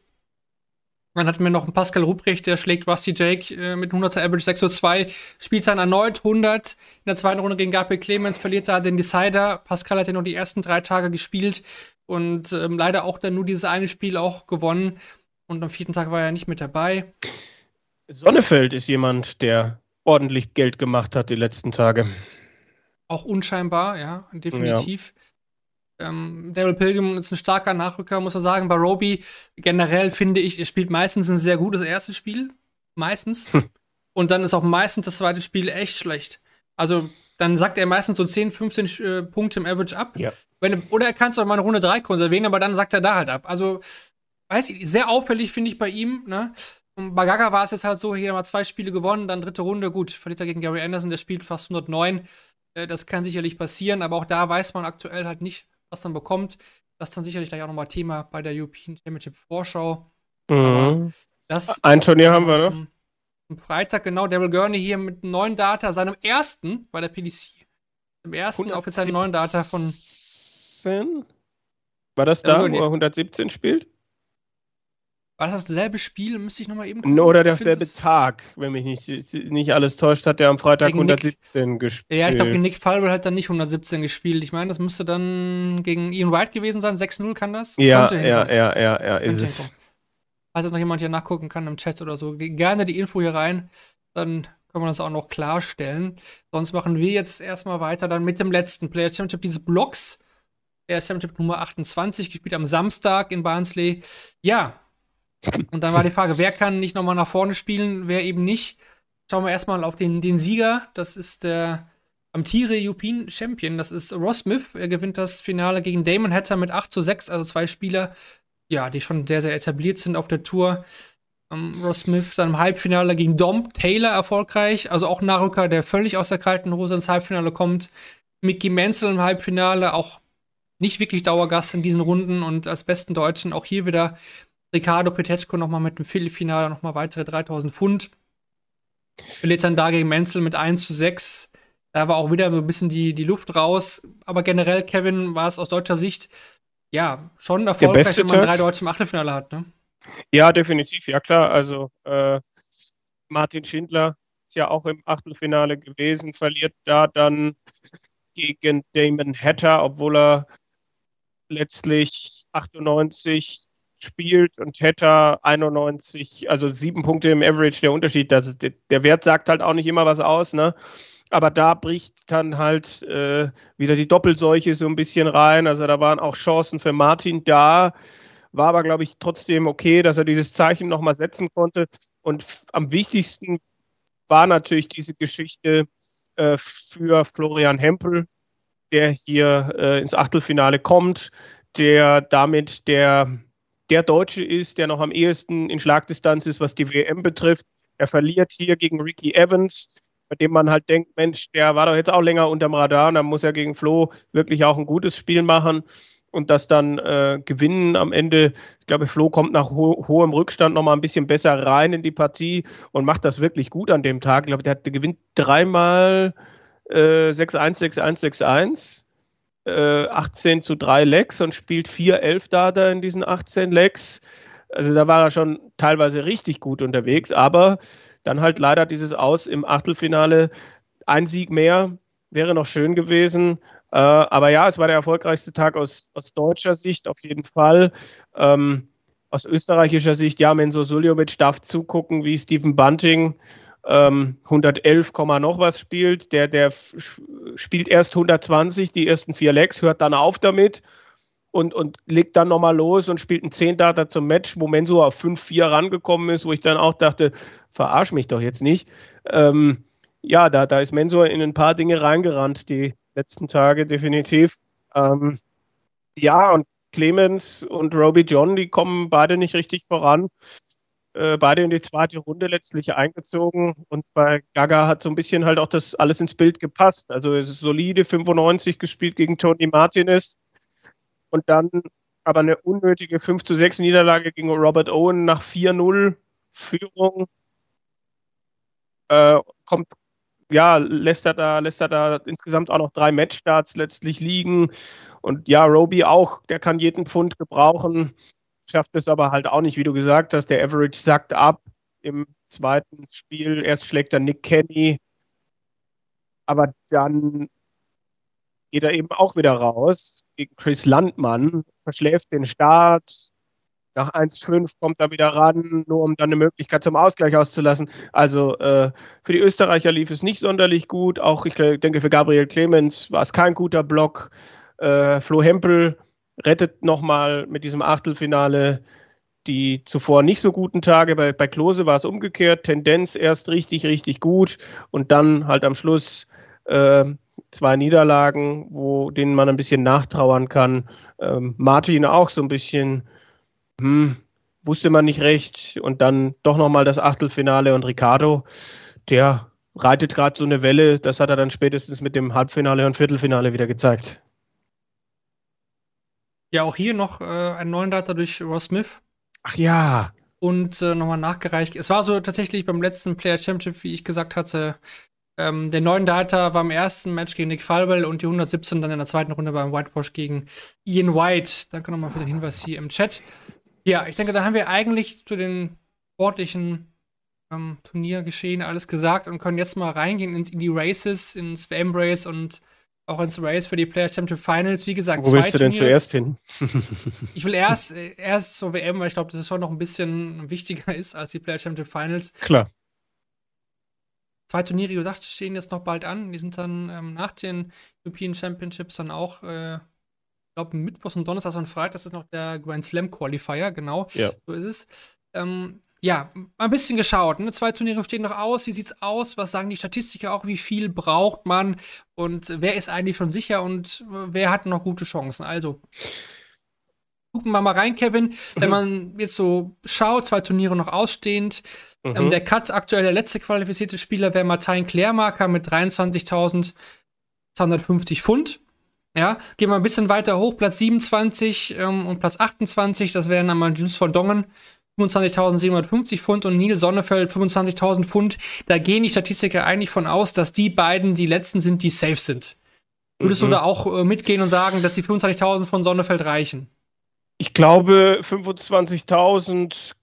Dann hatten wir noch einen Pascal Ruprecht, der schlägt Rusty Jake äh, mit 100er Average 602, spielt dann erneut 100. In der zweiten Runde gegen Gabriel Clemens verliert da den Decider. Pascal hat ja nur die ersten drei Tage gespielt und ähm, leider auch dann nur dieses eine Spiel auch gewonnen. Und am vierten Tag war er nicht mit dabei. Sonnefeld ist jemand, der ordentlich Geld gemacht hat die letzten Tage. Auch unscheinbar, ja, definitiv. Ja. Ähm, Daryl Pilgrim ist ein starker Nachrücker, muss man sagen. Bei Roby generell finde ich, er spielt meistens ein sehr gutes erstes Spiel. Meistens. Hm. Und dann ist auch meistens das zweite Spiel echt schlecht. Also dann sagt er meistens so 10, 15 äh, Punkte im Average ab. Ja. Wenn, oder er kann es auch mal eine Runde 3 konservieren, aber dann sagt er da halt ab. Also, weiß ich, sehr auffällig finde ich bei ihm. Ne? Und bei Gaga war es jetzt halt so, hier mal zwei Spiele gewonnen, dann dritte Runde, gut, verliert er gegen Gary Anderson, der spielt fast 109. Äh, das kann sicherlich passieren, aber auch da weiß man aktuell halt nicht, was dann bekommt. Das ist dann sicherlich gleich auch nochmal Thema bei der European Championship Vorschau. Mhm. Das Ein Turnier haben wir, ne? Am Freitag, genau, Daryl Gurney hier mit neuen Data, seinem ersten bei der PDC. Im ersten offiziellen neuen Data von. War das da, wo er 117 spielt? War das dasselbe Spiel? Müsste ich nochmal eben gucken. Oder derselbe Tag, wenn mich nicht, nicht alles täuscht, hat der am Freitag gegen 117 Nick, gespielt. Ja, ich glaube, Nick Falwell hat dann nicht 117 gespielt. Ich meine, das müsste dann gegen Ian Wright gewesen sein. 6-0 kann das? Ja, ja, ja, ja, ja, ist es. Falls jetzt noch jemand hier nachgucken kann im Chat oder so, gerne die Info hier rein. Dann können wir das auch noch klarstellen. Sonst machen wir jetzt erstmal weiter dann mit dem letzten Player Championship dieses Blocks. Der Championship Nummer 28, gespielt am Samstag in Barnsley. Ja, und dann war die [LAUGHS] Frage, wer kann nicht nochmal nach vorne spielen, wer eben nicht. Schauen wir erstmal auf den, den Sieger. Das ist der amtiere European Champion. Das ist Ross Smith. Er gewinnt das Finale gegen Damon Hatter mit 8 zu 6. Also zwei Spieler, ja, die schon sehr, sehr etabliert sind auf der Tour. Um, ähm, Ross Smith dann im Halbfinale gegen Dom Taylor erfolgreich. Also auch ein Nachrücker, der völlig aus der kalten Hose ins Halbfinale kommt. Mickey Menzel im Halbfinale, auch nicht wirklich Dauergast in diesen Runden und als besten Deutschen auch hier wieder Ricardo Petechko nochmal mit dem Viertelfinale nochmal weitere 3000 Pfund. Verliert dann da gegen Menzel mit 1 zu 6. Da war auch wieder ein bisschen die, die Luft raus. Aber generell, Kevin, war es aus deutscher Sicht ja schon erfolgreich, wenn man drei Deutsche im Achtelfinale hat. Ne? Ja, definitiv, ja klar. Also äh, Martin Schindler ist ja auch im Achtelfinale gewesen, verliert da dann gegen Damon Hatter, obwohl er letztlich 98 spielt und Hatter 91, also sieben Punkte im Average, der Unterschied. Das, der Wert sagt halt auch nicht immer was aus, ne? Aber da bricht dann halt äh, wieder die Doppelseuche so ein bisschen rein. Also da waren auch Chancen für Martin da. War aber, glaube ich, trotzdem okay, dass er dieses Zeichen nochmal setzen konnte. Und am wichtigsten war natürlich diese Geschichte äh, für Florian Hempel, der hier äh, ins Achtelfinale kommt, der damit der, der Deutsche ist, der noch am ehesten in Schlagdistanz ist, was die WM betrifft. Er verliert hier gegen Ricky Evans bei dem man halt denkt, Mensch, der war doch jetzt auch länger unterm Radar dann muss er gegen Flo wirklich auch ein gutes Spiel machen und das dann äh, gewinnen am Ende. Ich glaube, Flo kommt nach ho hohem Rückstand nochmal ein bisschen besser rein in die Partie und macht das wirklich gut an dem Tag. Ich glaube, der, der gewinnt dreimal äh, 6-1, 6-1, 6-1. 18 zu 3 Lecks und spielt 4-11 Data in diesen 18 Lecks. Also da war er schon teilweise richtig gut unterwegs, aber dann halt leider dieses Aus im Achtelfinale. Ein Sieg mehr wäre noch schön gewesen. Äh, aber ja, es war der erfolgreichste Tag aus, aus deutscher Sicht auf jeden Fall. Ähm, aus österreichischer Sicht, ja, Menzo Suljovic darf zugucken, wie Stephen Bunting ähm, 111, noch was spielt. Der, der spielt erst 120, die ersten vier Legs, hört dann auf damit und, und legt dann nochmal los und spielt einen 10 Data zum Match, wo Menso auf 5-4 rangekommen ist, wo ich dann auch dachte, verarsch mich doch jetzt nicht. Ähm, ja, da, da ist Mensur in ein paar Dinge reingerannt, die letzten Tage definitiv. Ähm, ja, und Clemens und Roby John, die kommen beide nicht richtig voran. Äh, beide in die zweite Runde letztlich eingezogen und bei Gaga hat so ein bisschen halt auch das alles ins Bild gepasst. Also es ist solide 95 gespielt gegen Tony Martinez und dann aber eine unnötige 5 zu 6 Niederlage gegen Robert Owen nach 4-0 Führung. Äh, kommt, ja, lässt er da, lässt er da insgesamt auch noch drei Matchstarts letztlich liegen. Und ja, Roby auch, der kann jeden Pfund gebrauchen, schafft es aber halt auch nicht, wie du gesagt hast. Der Average sackt ab im zweiten Spiel. Erst schlägt er Nick Kenny, aber dann geht er eben auch wieder raus gegen Chris Landmann, verschläft den Start. Nach 1-5 kommt er wieder ran, nur um dann eine Möglichkeit zum Ausgleich auszulassen. Also äh, für die Österreicher lief es nicht sonderlich gut. Auch ich denke, für Gabriel Clemens war es kein guter Block. Äh, Flo Hempel rettet nochmal mit diesem Achtelfinale die zuvor nicht so guten Tage. Bei, bei Klose war es umgekehrt. Tendenz erst richtig, richtig gut und dann halt am Schluss äh, zwei Niederlagen, wo denen man ein bisschen nachtrauern kann. Ähm, Martin auch so ein bisschen, hm, wusste man nicht recht. Und dann doch nochmal das Achtelfinale und Ricardo, der reitet gerade so eine Welle. Das hat er dann spätestens mit dem Halbfinale und Viertelfinale wieder gezeigt. Ja, auch hier noch äh, einen neuen Data durch Ross Smith. Ach ja. Und äh, nochmal nachgereicht. Es war so tatsächlich beim letzten Player Championship, wie ich gesagt hatte, ähm, der 9 Data war im ersten Match gegen Nick Falwell und die 117 dann in der zweiten Runde beim Whitewash gegen Ian White. Danke nochmal für den Hinweis hier im Chat. Ja, ich denke, da haben wir eigentlich zu den sportlichen ähm, Turniergeschehen alles gesagt und können jetzt mal reingehen in, in die Races, ins WM-Race und auch ins Race für die Players Championship Finals. Wie gesagt, Wo willst du denn zuerst hin? [LAUGHS] [LAUGHS] ich will erst, äh, erst zur WM, weil ich glaube, dass es schon noch ein bisschen wichtiger ist als die Players Championship Finals. Klar. Zwei Turniere, wie gesagt, stehen jetzt noch bald an. Die sind dann ähm, nach den European Championships dann auch, äh, ich glaube, Mittwochs und Donnerstags und Freitag, das ist noch der Grand Slam Qualifier, genau. Ja. So ist es. Ähm, ja, ein bisschen geschaut. Ne? Zwei Turniere stehen noch aus. Wie sieht's aus? Was sagen die Statistiker auch? Wie viel braucht man? Und wer ist eigentlich schon sicher und wer hat noch gute Chancen? Also, gucken wir mal rein, Kevin. Wenn mhm. man jetzt so schaut, zwei Turniere noch ausstehend. Ähm, mhm. Ähm, der Cut aktuell der letzte qualifizierte Spieler wäre Martin Klärmarker mit 23.250 Pfund. Ja, gehen wir ein bisschen weiter hoch, Platz 27 ähm, und Platz 28, das wären einmal Jules von Dongen, 25.750 Pfund und Neil Sonnefeld 25.000 Pfund. Da gehen die Statistiker eigentlich von aus, dass die beiden die letzten sind, die safe sind. Würdest mhm. du da auch äh, mitgehen und sagen, dass die 25.000 von Sonnefeld reichen? Ich glaube, 25.000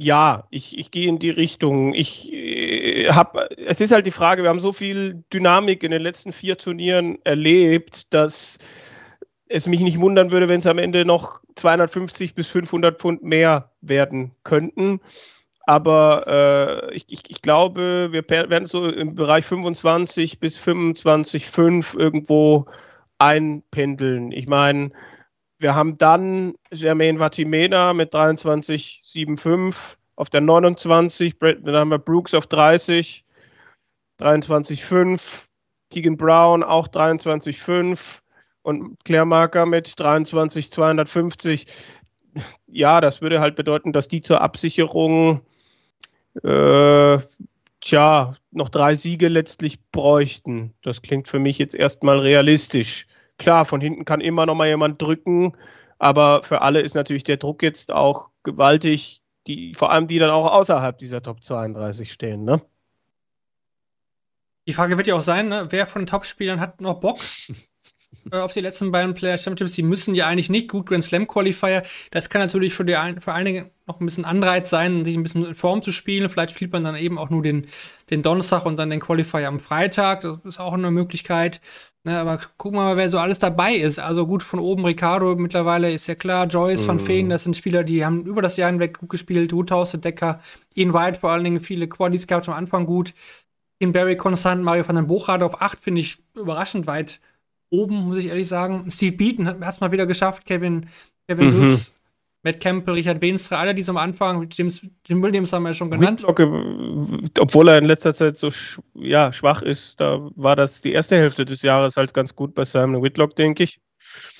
Ja, ich, ich gehe in die Richtung. Ich äh, habe, es ist halt die Frage, wir haben so viel Dynamik in den letzten vier Turnieren erlebt, dass es mich nicht wundern würde, wenn es am Ende noch 250 bis 500 Pfund mehr werden könnten. Aber äh, ich, ich, ich, glaube, wir werden so im Bereich 25 bis 25,5 irgendwo einpendeln. Ich meine, wir haben dann Jermaine Vatimena mit 23,75 auf der 29, dann haben wir Brooks auf 30, 23,5, Keegan Brown auch 23,5 und Claire Marker mit 23,250. Ja, das würde halt bedeuten, dass die zur Absicherung äh, tja, noch drei Siege letztlich bräuchten. Das klingt für mich jetzt erstmal realistisch. Klar, von hinten kann immer noch mal jemand drücken, aber für alle ist natürlich der Druck jetzt auch gewaltig, die, vor allem die dann auch außerhalb dieser Top 32 stehen, ne? Die Frage wird ja auch sein, ne? wer von den Top-Spielern hat noch Bock [LAUGHS] auf die letzten beiden Player Championships? Die müssen ja eigentlich nicht gut Grand Slam Qualifier. Das kann natürlich für, die ein, für einige noch ein bisschen Anreiz sein, sich ein bisschen in Form zu spielen. Vielleicht spielt man dann eben auch nur den, den Donnerstag und dann den Qualifier am Freitag. Das ist auch eine Möglichkeit. Ne, aber gucken wir mal, wer so alles dabei ist. Also gut, von oben Ricardo mittlerweile ist ja klar. Joyce mm. van. Feen, das sind Spieler, die haben über das Jahr hinweg gut gespielt. Woodhouse, Decker, Ian White vor allen Dingen viele Qualis gehabt am Anfang gut. In Barry konstant, Mario van den Bochard auf 8 finde ich überraschend weit oben, muss ich ehrlich sagen. Steve Beaton hat es mal wieder geschafft. Kevin, Kevin mhm. Dutz Matt Campbell, Richard Wenstra, alle, die so am Anfang, James, Jim Williams haben wir ja schon genannt. Whitlock, obwohl er in letzter Zeit so sch ja, schwach ist, da war das die erste Hälfte des Jahres halt ganz gut bei Simon Whitlock, denke ich.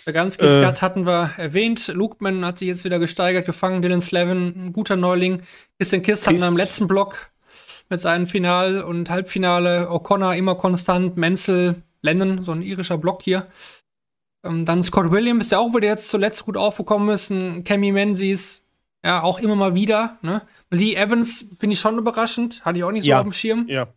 Ganz äh, Scott hatten wir erwähnt. Lukeman hat sich jetzt wieder gesteigert, gefangen. Dylan Slavin, ein guter Neuling. Christian Kiss hatten wir im letzten Block mit seinem Final- und Halbfinale. O'Connor immer konstant. Menzel, Lennon, so ein irischer Block hier. Ähm, dann Scott Williams, der auch wieder jetzt zuletzt gut aufgekommen ist. Ein Cammy Menzies, ja, auch immer mal wieder. Ne? Lee Evans finde ich schon überraschend. Hatte ich auch nicht so ja. auf dem Schirm. Ja.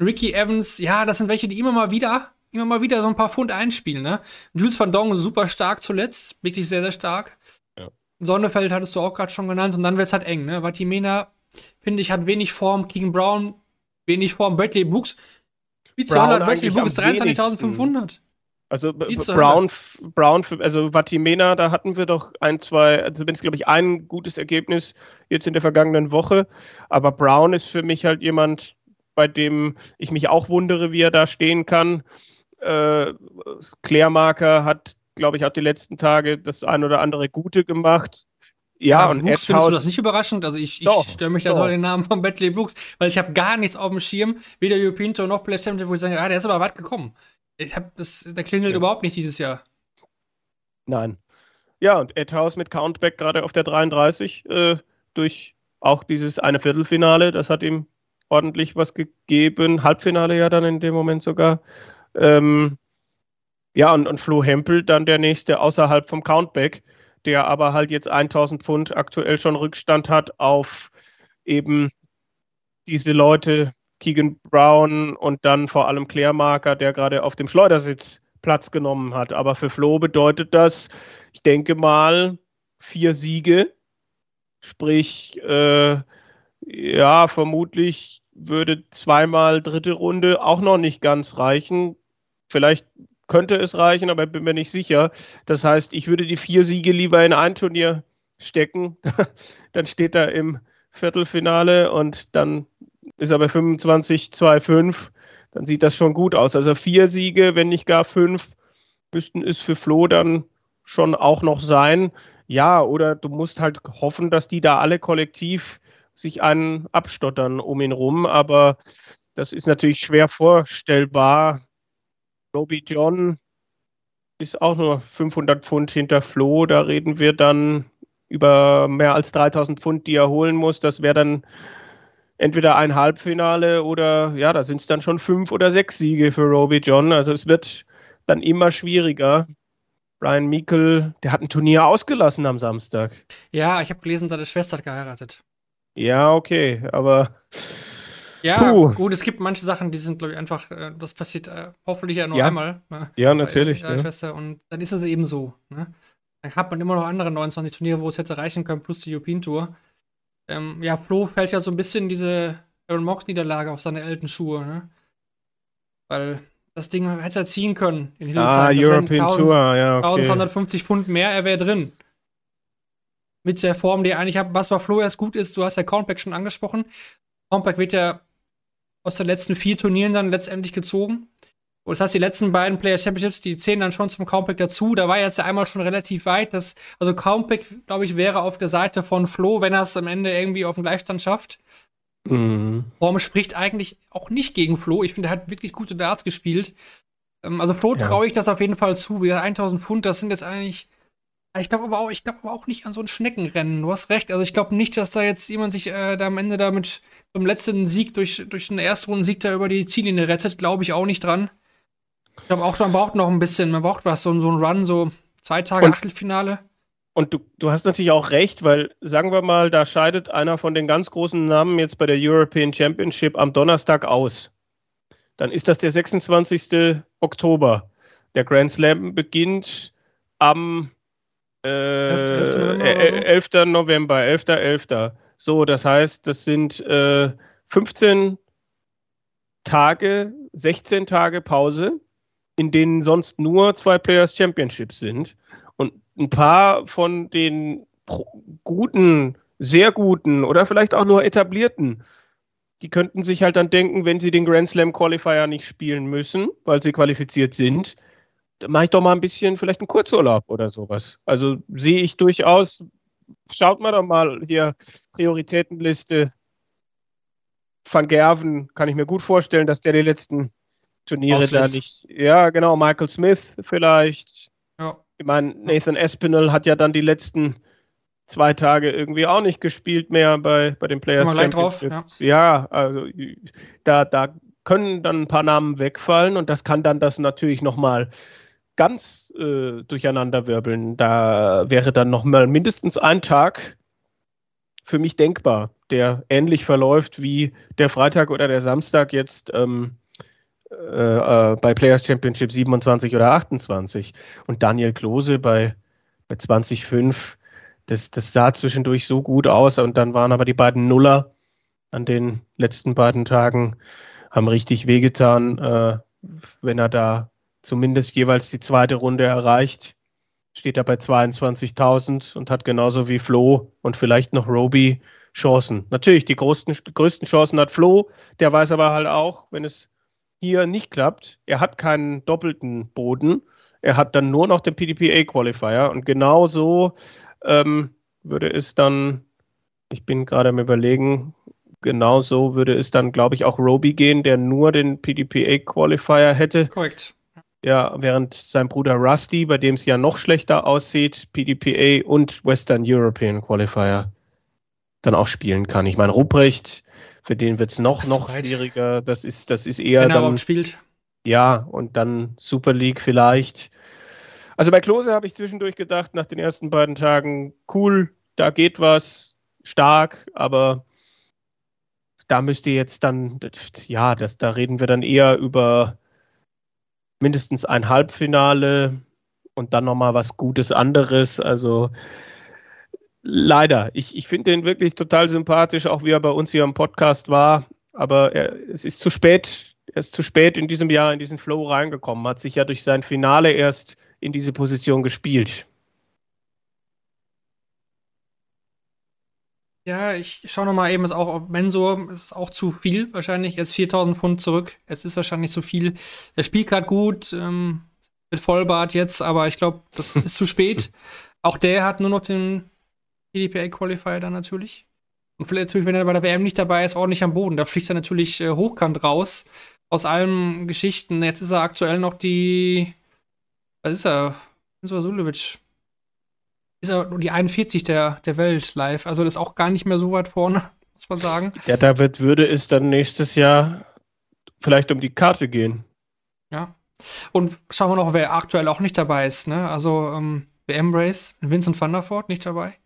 Ricky Evans, ja, das sind welche, die immer mal wieder, immer mal wieder so ein paar Pfund einspielen. Ne? Jules van Dong super stark zuletzt, wirklich sehr, sehr stark. Ja. Sonnefeld hattest du auch gerade schon genannt und dann wird es halt eng. Ne? Vatimena, finde ich, hat wenig Form. Keegan Brown, wenig Form. Bradley Brooks, wie zu 100, Bradley Brooks 23.500. Also Brown, Brown, also Vatimena, da hatten wir doch ein, zwei, also wenn es glaube ich ein gutes Ergebnis jetzt in der vergangenen Woche, aber Brown ist für mich halt jemand, bei dem ich mich auch wundere, wie er da stehen kann. Äh, Klärmarker hat, glaube ich, auch die letzten Tage das ein oder andere Gute gemacht. Ja, ja und Brooks, findest du das nicht überraschend? Also ich, ich stelle mich da doch den Namen von Bentley Brooks, weil ich habe gar nichts auf dem Schirm, weder European Tour noch Play wo ich sage, ah, der ist aber weit gekommen. Ich hab das, der klingelt ja. überhaupt nicht dieses Jahr. Nein. Ja, und Ed House mit Countback gerade auf der 33 äh, durch auch dieses eine Viertelfinale, das hat ihm ordentlich was gegeben. Halbfinale ja dann in dem Moment sogar. Ähm, ja, und, und Flo Hempel dann der nächste außerhalb vom Countback, der aber halt jetzt 1000 Pfund aktuell schon Rückstand hat auf eben diese Leute, Keegan Brown und dann vor allem Klärmarker, der gerade auf dem Schleudersitz Platz genommen hat. Aber für Flo bedeutet das, ich denke mal, vier Siege. Sprich, äh, ja, vermutlich würde zweimal dritte Runde auch noch nicht ganz reichen. Vielleicht könnte es reichen, aber bin mir nicht sicher. Das heißt, ich würde die vier Siege lieber in ein Turnier stecken. [LAUGHS] dann steht er im Viertelfinale und dann ist er bei 25, 2, 5. Dann sieht das schon gut aus. Also vier Siege, wenn nicht gar fünf, müssten es für Flo dann schon auch noch sein. Ja, oder du musst halt hoffen, dass die da alle kollektiv sich einen abstottern um ihn rum. Aber das ist natürlich schwer vorstellbar. Roby John ist auch nur 500 Pfund hinter Flo. Da reden wir dann über mehr als 3000 Pfund, die er holen muss. Das wäre dann entweder ein Halbfinale oder ja, da sind es dann schon fünf oder sechs Siege für Roby John. Also es wird dann immer schwieriger. Brian Meikle, der hat ein Turnier ausgelassen am Samstag. Ja, ich habe gelesen, seine Schwester hat geheiratet. Ja, okay, aber. Ja, puh. gut, es gibt manche Sachen, die sind, glaube ich, einfach, äh, das passiert äh, hoffentlich ja nur ja. einmal. Ne? Ja, natürlich. Bei, ja. Und dann ist es eben so. Ne? Dann hat man immer noch andere 29 Turniere, wo es hätte reichen können, plus die European Tour. Ähm, ja, Flo fällt ja so ein bisschen diese Aaron Mox-Niederlage auf seine alten Schuhe, ne? Weil das Ding hätte er ziehen können in Hildesheim. Ah, European 1000, Tour, ja, okay. 1250 Pfund mehr, er wäre drin. Mit der Form, die er eigentlich hat. Was bei Flo erst gut ist, du hast ja Cornback schon angesprochen. Cornback wird ja aus den letzten vier Turnieren dann letztendlich gezogen. Und das heißt, die letzten beiden Player Championships, die zählen dann schon zum Countback dazu. Da war jetzt ja einmal schon relativ weit. Das, also Countback, glaube ich, wäre auf der Seite von Flo, wenn er es am Ende irgendwie auf den Gleichstand schafft. Mhm. Form spricht eigentlich auch nicht gegen Flo. Ich finde, er hat wirklich gute Darts gespielt. Ähm, also Flo ja. traue ich das auf jeden Fall zu. 1000 Pfund, das sind jetzt eigentlich ich glaube aber auch, ich glaube aber auch nicht an so ein Schneckenrennen. Du hast recht. Also ich glaube nicht, dass da jetzt jemand sich äh, da am Ende da mit so einem letzten Sieg durch, durch einen Erstrundensieg da über die Ziellinie rettet. Glaube ich auch nicht dran. Ich glaube auch, man braucht noch ein bisschen, man braucht was, so, so ein Run, so zwei Tage und, Achtelfinale. Und du, du hast natürlich auch recht, weil sagen wir mal, da scheidet einer von den ganz großen Namen jetzt bei der European Championship am Donnerstag aus. Dann ist das der 26. Oktober. Der Grand Slam beginnt am äh, 11. 11. November, 11. 11. So, das heißt, das sind äh, 15 Tage, 16 Tage Pause in denen sonst nur zwei Players Championships sind. Und ein paar von den guten, sehr guten oder vielleicht auch nur etablierten, die könnten sich halt dann denken, wenn sie den Grand Slam Qualifier nicht spielen müssen, weil sie qualifiziert sind, mache ich doch mal ein bisschen vielleicht einen Kurzurlaub oder sowas. Also sehe ich durchaus, schaut mal doch mal hier Prioritätenliste. Van Gerven kann ich mir gut vorstellen, dass der die letzten Turniere Auslässt. da nicht. Ja, genau, Michael Smith vielleicht. Ja. Ich meine, Nathan Espinel hat ja dann die letzten zwei Tage irgendwie auch nicht gespielt mehr bei, bei den Players Championships. Ja. ja, also da, da können dann ein paar Namen wegfallen und das kann dann das natürlich nochmal ganz äh, durcheinanderwirbeln. Da wäre dann nochmal mindestens ein Tag für mich denkbar, der ähnlich verläuft wie der Freitag oder der Samstag jetzt ähm, äh, äh, bei Players Championship 27 oder 28 und Daniel Klose bei, bei 20,5. Das, das sah zwischendurch so gut aus und dann waren aber die beiden Nuller an den letzten beiden Tagen, haben richtig wehgetan, äh, wenn er da zumindest jeweils die zweite Runde erreicht. Steht er bei 22.000 und hat genauso wie Flo und vielleicht noch Roby Chancen. Natürlich, die größten, größten Chancen hat Flo, der weiß aber halt auch, wenn es hier nicht klappt, er hat keinen doppelten Boden, er hat dann nur noch den PDPA-Qualifier und genau so ähm, würde es dann, ich bin gerade am Überlegen, genau so würde es dann, glaube ich, auch Roby gehen, der nur den PDPA-Qualifier hätte. Korrekt. Ja, während sein Bruder Rusty, bei dem es ja noch schlechter aussieht, PDPA und Western European Qualifier dann auch spielen kann. Ich meine, Ruprecht für den wird es noch, noch schwieriger. Das ist, das ist eher. Wenn er dann, spielt. Ja, und dann Super League vielleicht. Also bei Klose habe ich zwischendurch gedacht, nach den ersten beiden Tagen, cool, da geht was, stark, aber da müsste jetzt dann, ja, das, da reden wir dann eher über mindestens ein Halbfinale und dann nochmal was Gutes anderes. Also Leider. Ich, ich finde den wirklich total sympathisch, auch wie er bei uns hier im Podcast war. Aber er, es ist zu spät. Er ist zu spät in diesem Jahr in diesen Flow reingekommen. Hat sich ja durch sein Finale erst in diese Position gespielt. Ja, ich schaue nochmal eben, ist auch auf Mensur, ist auch zu viel wahrscheinlich. Jetzt 4000 Pfund zurück. Es ist wahrscheinlich zu viel. Er spielt gerade gut, ähm, mit Vollbart jetzt, aber ich glaube, das [LAUGHS] ist zu spät. Auch der hat nur noch den PDPA-Qualifier dann natürlich. Und vielleicht natürlich, wenn er bei der WM nicht dabei ist, ordentlich am Boden. Da fliegt er natürlich äh, hochkant raus. Aus allen Geschichten. Jetzt ist er aktuell noch die. Was ist er? Sensor Sulevic. Ist er nur die 41 der, der Welt live. Also das ist auch gar nicht mehr so weit vorne, [LAUGHS] muss man sagen. Ja, da wird, würde es dann nächstes Jahr vielleicht um die Karte gehen. Ja. Und schauen wir noch, wer aktuell auch nicht dabei ist. Ne? Also ähm, WM Race, Vincent van der Voort nicht dabei.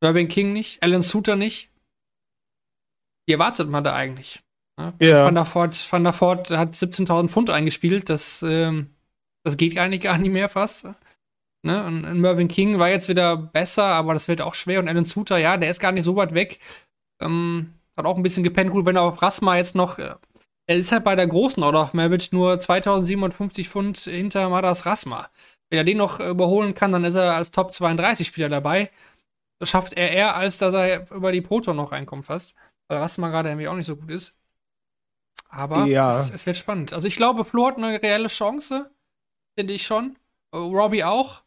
Irving King nicht, Alan Suter nicht. Wie erwartet man da eigentlich? Ja, ja. Van, der Ford, Van der Ford hat 17.000 Pfund eingespielt. Das, ähm, das geht eigentlich gar nicht mehr fast. Ne? Und Mervyn King war jetzt wieder besser, aber das wird auch schwer. Und Alan Suter, ja, der ist gar nicht so weit weg. Ähm, hat auch ein bisschen gepennt. Gut, wenn er auf Rasma jetzt noch. Äh, er ist halt bei der großen Order of Merit nur 2750 Pfund hinter Madas Rasma. Wenn er den noch überholen kann, dann ist er als Top 32 Spieler dabei. Das schafft er eher, als dass er über die Proton noch reinkommt fast. Weil Rasma gerade irgendwie auch nicht so gut ist. Aber ja. es, es, wird spannend. Also ich glaube, Flo hat eine reelle Chance. Finde ich schon. Robbie auch.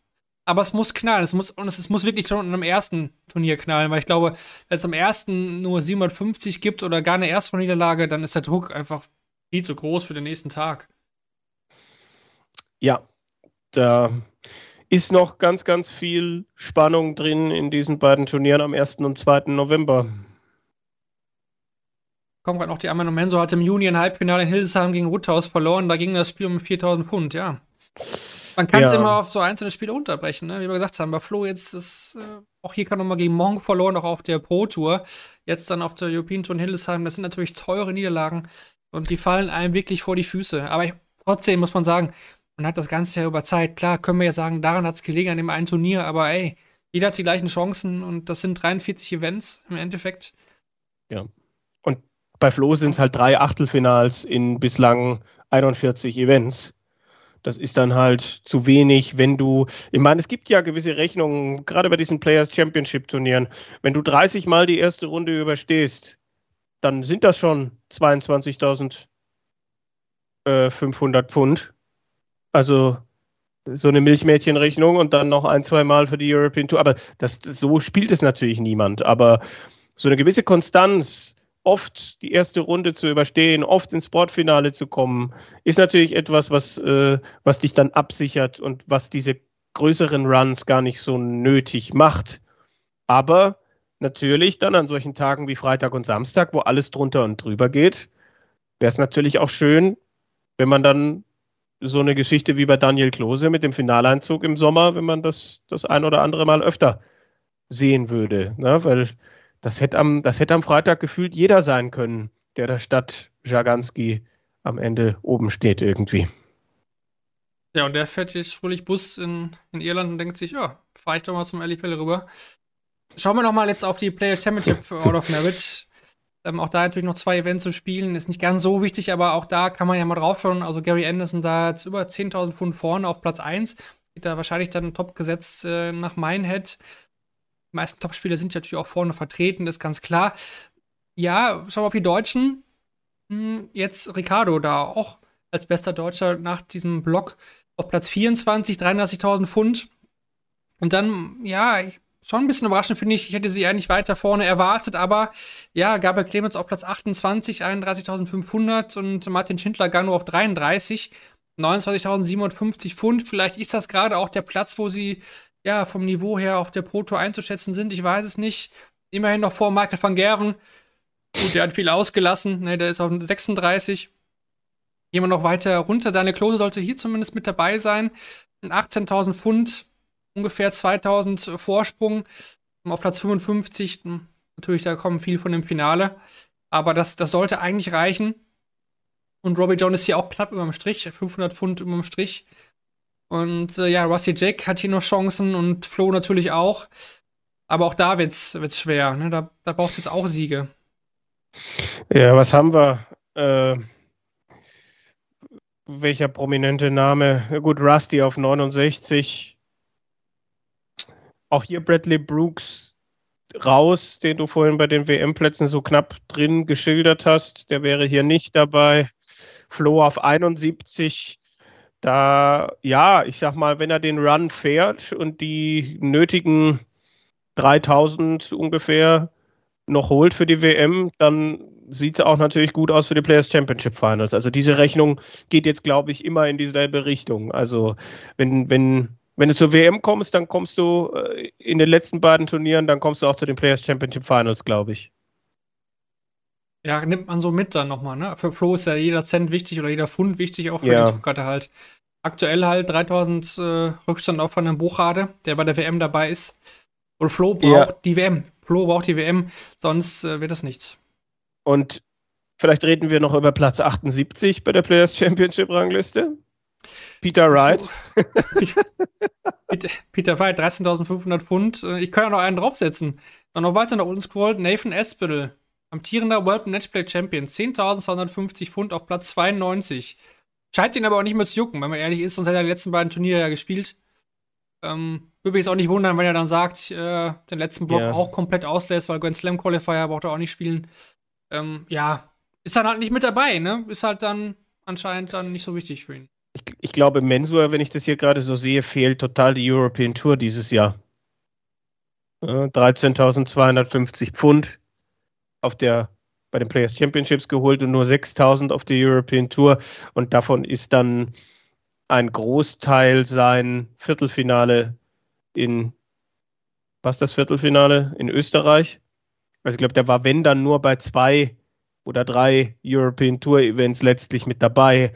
Aber es muss knallen. Es muss, und es, es muss wirklich schon im ersten Turnier knallen, weil ich glaube, wenn es am ersten nur 750 gibt oder gar eine Erstrundenniederlage, dann ist der Druck einfach viel zu groß für den nächsten Tag. Ja, da ist noch ganz, ganz viel Spannung drin in diesen beiden Turnieren am 1. und 2. November. Kommt gerade noch die Amano Menso hat im Juni ein Halbfinale in Hildesheim gegen Ruthaus verloren. Da ging das Spiel um 4000 Pfund, ja. Man kann es ja. immer auf so einzelne Spiele unterbrechen, ne? wie wir gesagt haben. Bei Flo jetzt ist, äh, auch hier kann man mal gegen Monk verloren, auch auf der Pro Tour. Jetzt dann auf der European Tour in Hildesheim. Das sind natürlich teure Niederlagen und die fallen einem wirklich vor die Füße. Aber ich, trotzdem muss man sagen, man hat das Ganze ja über Zeit. Klar, können wir ja sagen, daran hat es gelegen an dem einen Turnier, aber ey, jeder hat die gleichen Chancen und das sind 43 Events im Endeffekt. Ja. Und bei Flo sind es halt drei Achtelfinals in bislang 41 Events. Das ist dann halt zu wenig, wenn du, ich meine, es gibt ja gewisse Rechnungen, gerade bei diesen Players Championship Turnieren. Wenn du 30 Mal die erste Runde überstehst, dann sind das schon 22.500 äh, Pfund. Also so eine Milchmädchenrechnung und dann noch ein, zwei Mal für die European Tour. Aber das, so spielt es natürlich niemand. Aber so eine gewisse Konstanz, oft die erste Runde zu überstehen, oft ins Sportfinale zu kommen, ist natürlich etwas, was, äh, was dich dann absichert und was diese größeren Runs gar nicht so nötig macht. Aber natürlich dann an solchen Tagen wie Freitag und Samstag, wo alles drunter und drüber geht, wäre es natürlich auch schön, wenn man dann so eine Geschichte wie bei Daniel Klose mit dem Finaleinzug im Sommer, wenn man das das ein oder andere Mal öfter sehen würde. Ne? Weil das hätte, am, das hätte am Freitag gefühlt jeder sein können, der der Stadt Jaganski am Ende oben steht irgendwie. Ja, und der fährt jetzt fröhlich Bus in, in Irland und denkt sich, ja, fahre ich doch mal zum Elifel rüber. Schauen wir noch mal jetzt auf die Players Championship [LAUGHS] Out of Merit. Ähm, auch da natürlich noch zwei Events zu spielen, ist nicht ganz so wichtig, aber auch da kann man ja mal drauf schauen. Also Gary Anderson da jetzt über 10.000 Pfund vorne auf Platz 1. Geht da wahrscheinlich dann top gesetzt äh, nach Minehead. Meisten Topspieler sind natürlich auch vorne vertreten, ist ganz klar. Ja, schauen wir auf die Deutschen. Hm, jetzt Ricardo da auch als bester Deutscher nach diesem Block auf Platz 24, 33.000 Pfund. Und dann, ja, schon ein bisschen überraschend, finde ich. Ich hätte sie eigentlich weiter vorne erwartet, aber ja, Gabriel Clemens auf Platz 28, 31.500 und Martin Schindler gar nur auf 33, 29.750 Pfund. Vielleicht ist das gerade auch der Platz, wo sie ja, vom Niveau her auf der Pro Tour einzuschätzen sind. Ich weiß es nicht. Immerhin noch vor Michael van Gerven. Gut, der hat viel ausgelassen. Ne, der ist auf 36. Gehen wir noch weiter runter. Deine Klose sollte hier zumindest mit dabei sein. 18.000 Pfund, ungefähr 2.000 Vorsprung. Auf Platz 55. Natürlich, da kommen viel von dem Finale. Aber das, das sollte eigentlich reichen. Und Robbie Jones ist hier auch knapp über dem Strich. 500 Pfund über dem Strich. Und äh, ja, Rusty Jack hat hier noch Chancen und Flo natürlich auch. Aber auch da wird's, wird's schwer. Ne? Da, da braucht es jetzt auch Siege. Ja, was haben wir? Äh, welcher prominente Name? Gut, Rusty auf 69. Auch hier Bradley Brooks raus, den du vorhin bei den WM-Plätzen so knapp drin geschildert hast. Der wäre hier nicht dabei. Flo auf 71 da, ja, ich sag mal, wenn er den Run fährt und die nötigen 3000 ungefähr noch holt für die WM, dann sieht es auch natürlich gut aus für die Players Championship Finals. Also diese Rechnung geht jetzt, glaube ich, immer in dieselbe Richtung. Also wenn, wenn, wenn du zur WM kommst, dann kommst du äh, in den letzten beiden Turnieren, dann kommst du auch zu den Players Championship Finals, glaube ich. Ja, nimmt man so mit dann nochmal, ne? Für Flo ist ja jeder Cent wichtig oder jeder Pfund wichtig, auch für ja. die Druckkarte halt. Aktuell halt 3000 äh, Rückstand auch von einem Buchade, der bei der WM dabei ist. Und Flo braucht ja. die WM. Flo braucht die WM, sonst äh, wird das nichts. Und vielleicht reden wir noch über Platz 78 bei der Players Championship Rangliste. Peter Wright. [LAUGHS] Peter, Peter Wright, 13.500 Pfund. Äh, ich kann ja noch einen draufsetzen. Dann noch weiter nach unten scrollt Nathan Aspinall, amtierender World Matchplay Champion, 10.250 Pfund auf Platz 92. Scheint ihn aber auch nicht mehr zu jucken, wenn man ehrlich ist, sonst hätte er die letzten beiden Turniere ja gespielt. Ähm, würde mich jetzt auch nicht wundern, wenn er dann sagt, äh, den letzten Block yeah. auch komplett auslässt, weil Grand Slam Qualifier braucht er auch nicht spielen. Ähm, ja, ist dann halt nicht mit dabei, ne? Ist halt dann anscheinend dann nicht so wichtig für ihn. Ich, ich glaube, Mensur, wenn ich das hier gerade so sehe, fehlt total die European Tour dieses Jahr. Äh, 13.250 Pfund auf der bei den Players Championships geholt und nur 6.000 auf der European Tour und davon ist dann ein Großteil sein Viertelfinale in was das Viertelfinale in Österreich. Also ich glaube, der war wenn dann nur bei zwei oder drei European Tour Events letztlich mit dabei.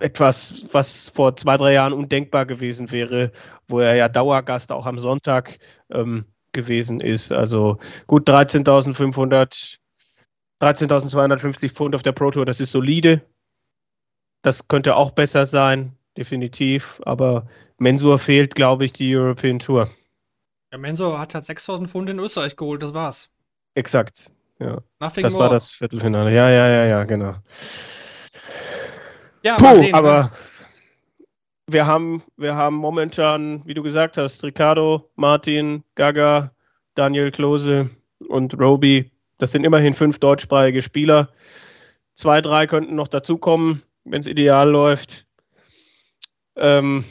Etwas, was vor zwei, drei Jahren undenkbar gewesen wäre, wo er ja Dauergast auch am Sonntag ähm, gewesen ist. Also gut 13.500, 13.250 Pfund auf der Pro Tour, das ist solide. Das könnte auch besser sein, definitiv. Aber Mensur fehlt, glaube ich, die European Tour. Ja, Mensur hat halt 6.000 Pfund in Österreich geholt, das war's. Exakt. Ja. Nothing das more. war das Viertelfinale. Ja, ja, ja, ja, genau. Ja, Puh, sehen, aber ne? wir haben, wir haben momentan, wie du gesagt hast, Ricardo, Martin, Gaga, Daniel Klose und Roby. Das sind immerhin fünf deutschsprachige Spieler. Zwei, drei könnten noch dazukommen, wenn es ideal läuft. Ähm,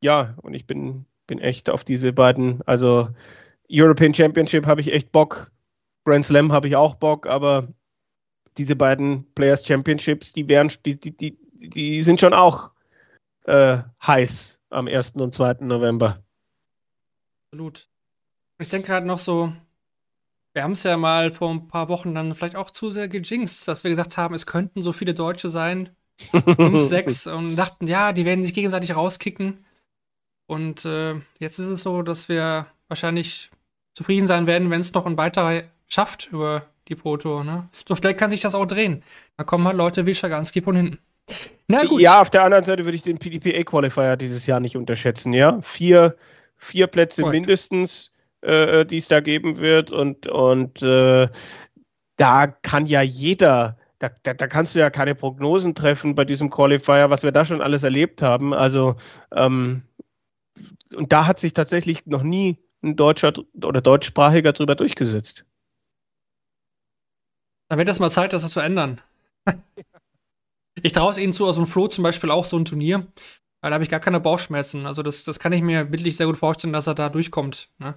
ja, und ich bin, bin echt auf diese beiden, also European Championship habe ich echt Bock. Grand Slam habe ich auch Bock, aber diese beiden Players Championships, die wären, die, die, die, die sind schon auch äh, heiß am 1. und 2. November. Absolut. Ich denke gerade noch so, wir haben es ja mal vor ein paar Wochen dann vielleicht auch zu sehr gejinxt, dass wir gesagt haben, es könnten so viele Deutsche sein. fünf, [LAUGHS] sechs und dachten, ja, die werden sich gegenseitig rauskicken. Und äh, jetzt ist es so, dass wir wahrscheinlich zufrieden sein werden, wenn es noch ein weiterer schafft über die Pro Tour. Ne? So schnell kann sich das auch drehen. Da kommen halt Leute wie Schaganski von hinten. Na gut. Ja, auf der anderen Seite würde ich den PDPA-Qualifier dieses Jahr nicht unterschätzen. Ja, vier, vier Plätze Point. mindestens, äh, die es da geben wird. Und, und äh, da kann ja jeder da, da, da, kannst du ja keine Prognosen treffen bei diesem Qualifier, was wir da schon alles erlebt haben. Also, ähm, und da hat sich tatsächlich noch nie ein Deutscher oder Deutschsprachiger drüber durchgesetzt. Dann wird das mal Zeit, das zu ändern. [LAUGHS] ich traue es ihnen zu, aus dem Flo zum Beispiel auch so ein Turnier. Weil da habe ich gar keine Bauchschmerzen. Also das, das kann ich mir bildlich sehr gut vorstellen, dass er da durchkommt. Ne?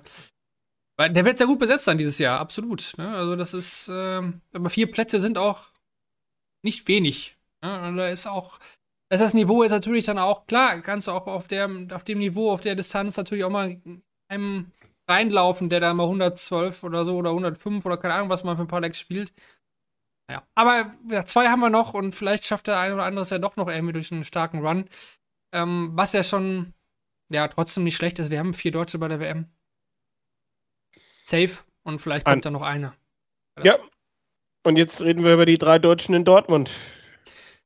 Weil der wird sehr gut besetzt sein dieses Jahr, absolut. Ne? Also das ist, äh, aber vier Plätze sind auch nicht wenig. Ne? Und da ist auch, das, das Niveau ist natürlich dann auch, klar, kannst du auch auf, der, auf dem Niveau, auf der Distanz natürlich auch mal einem reinlaufen, der da mal 112 oder so oder 105 oder keine Ahnung, was man für ein paar Lecks spielt. Ja. Aber ja, zwei haben wir noch und vielleicht schafft der eine oder andere es ja doch noch irgendwie durch einen starken Run. Ähm, was ja schon, ja, trotzdem nicht schlecht ist. Wir haben vier Deutsche bei der WM. Safe und vielleicht kommt Ein da noch einer. Ja. Und jetzt reden wir über die drei Deutschen in Dortmund.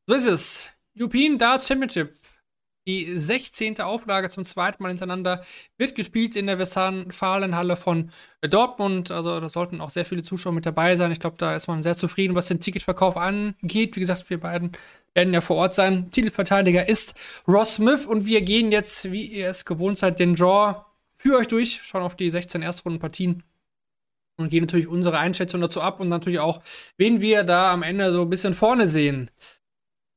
So ist es. European Darts Championship die 16. Auflage zum zweiten Mal hintereinander wird gespielt in der Westfalenhalle von Dortmund. Also da sollten auch sehr viele Zuschauer mit dabei sein. Ich glaube, da ist man sehr zufrieden, was den Ticketverkauf angeht. Wie gesagt, wir beiden werden ja vor Ort sein. Titelverteidiger ist Ross Smith und wir gehen jetzt, wie ihr es gewohnt seid, den Draw für euch durch, schauen auf die 16 Erstrundenpartien und gehen natürlich unsere Einschätzung dazu ab und natürlich auch, wen wir da am Ende so ein bisschen vorne sehen.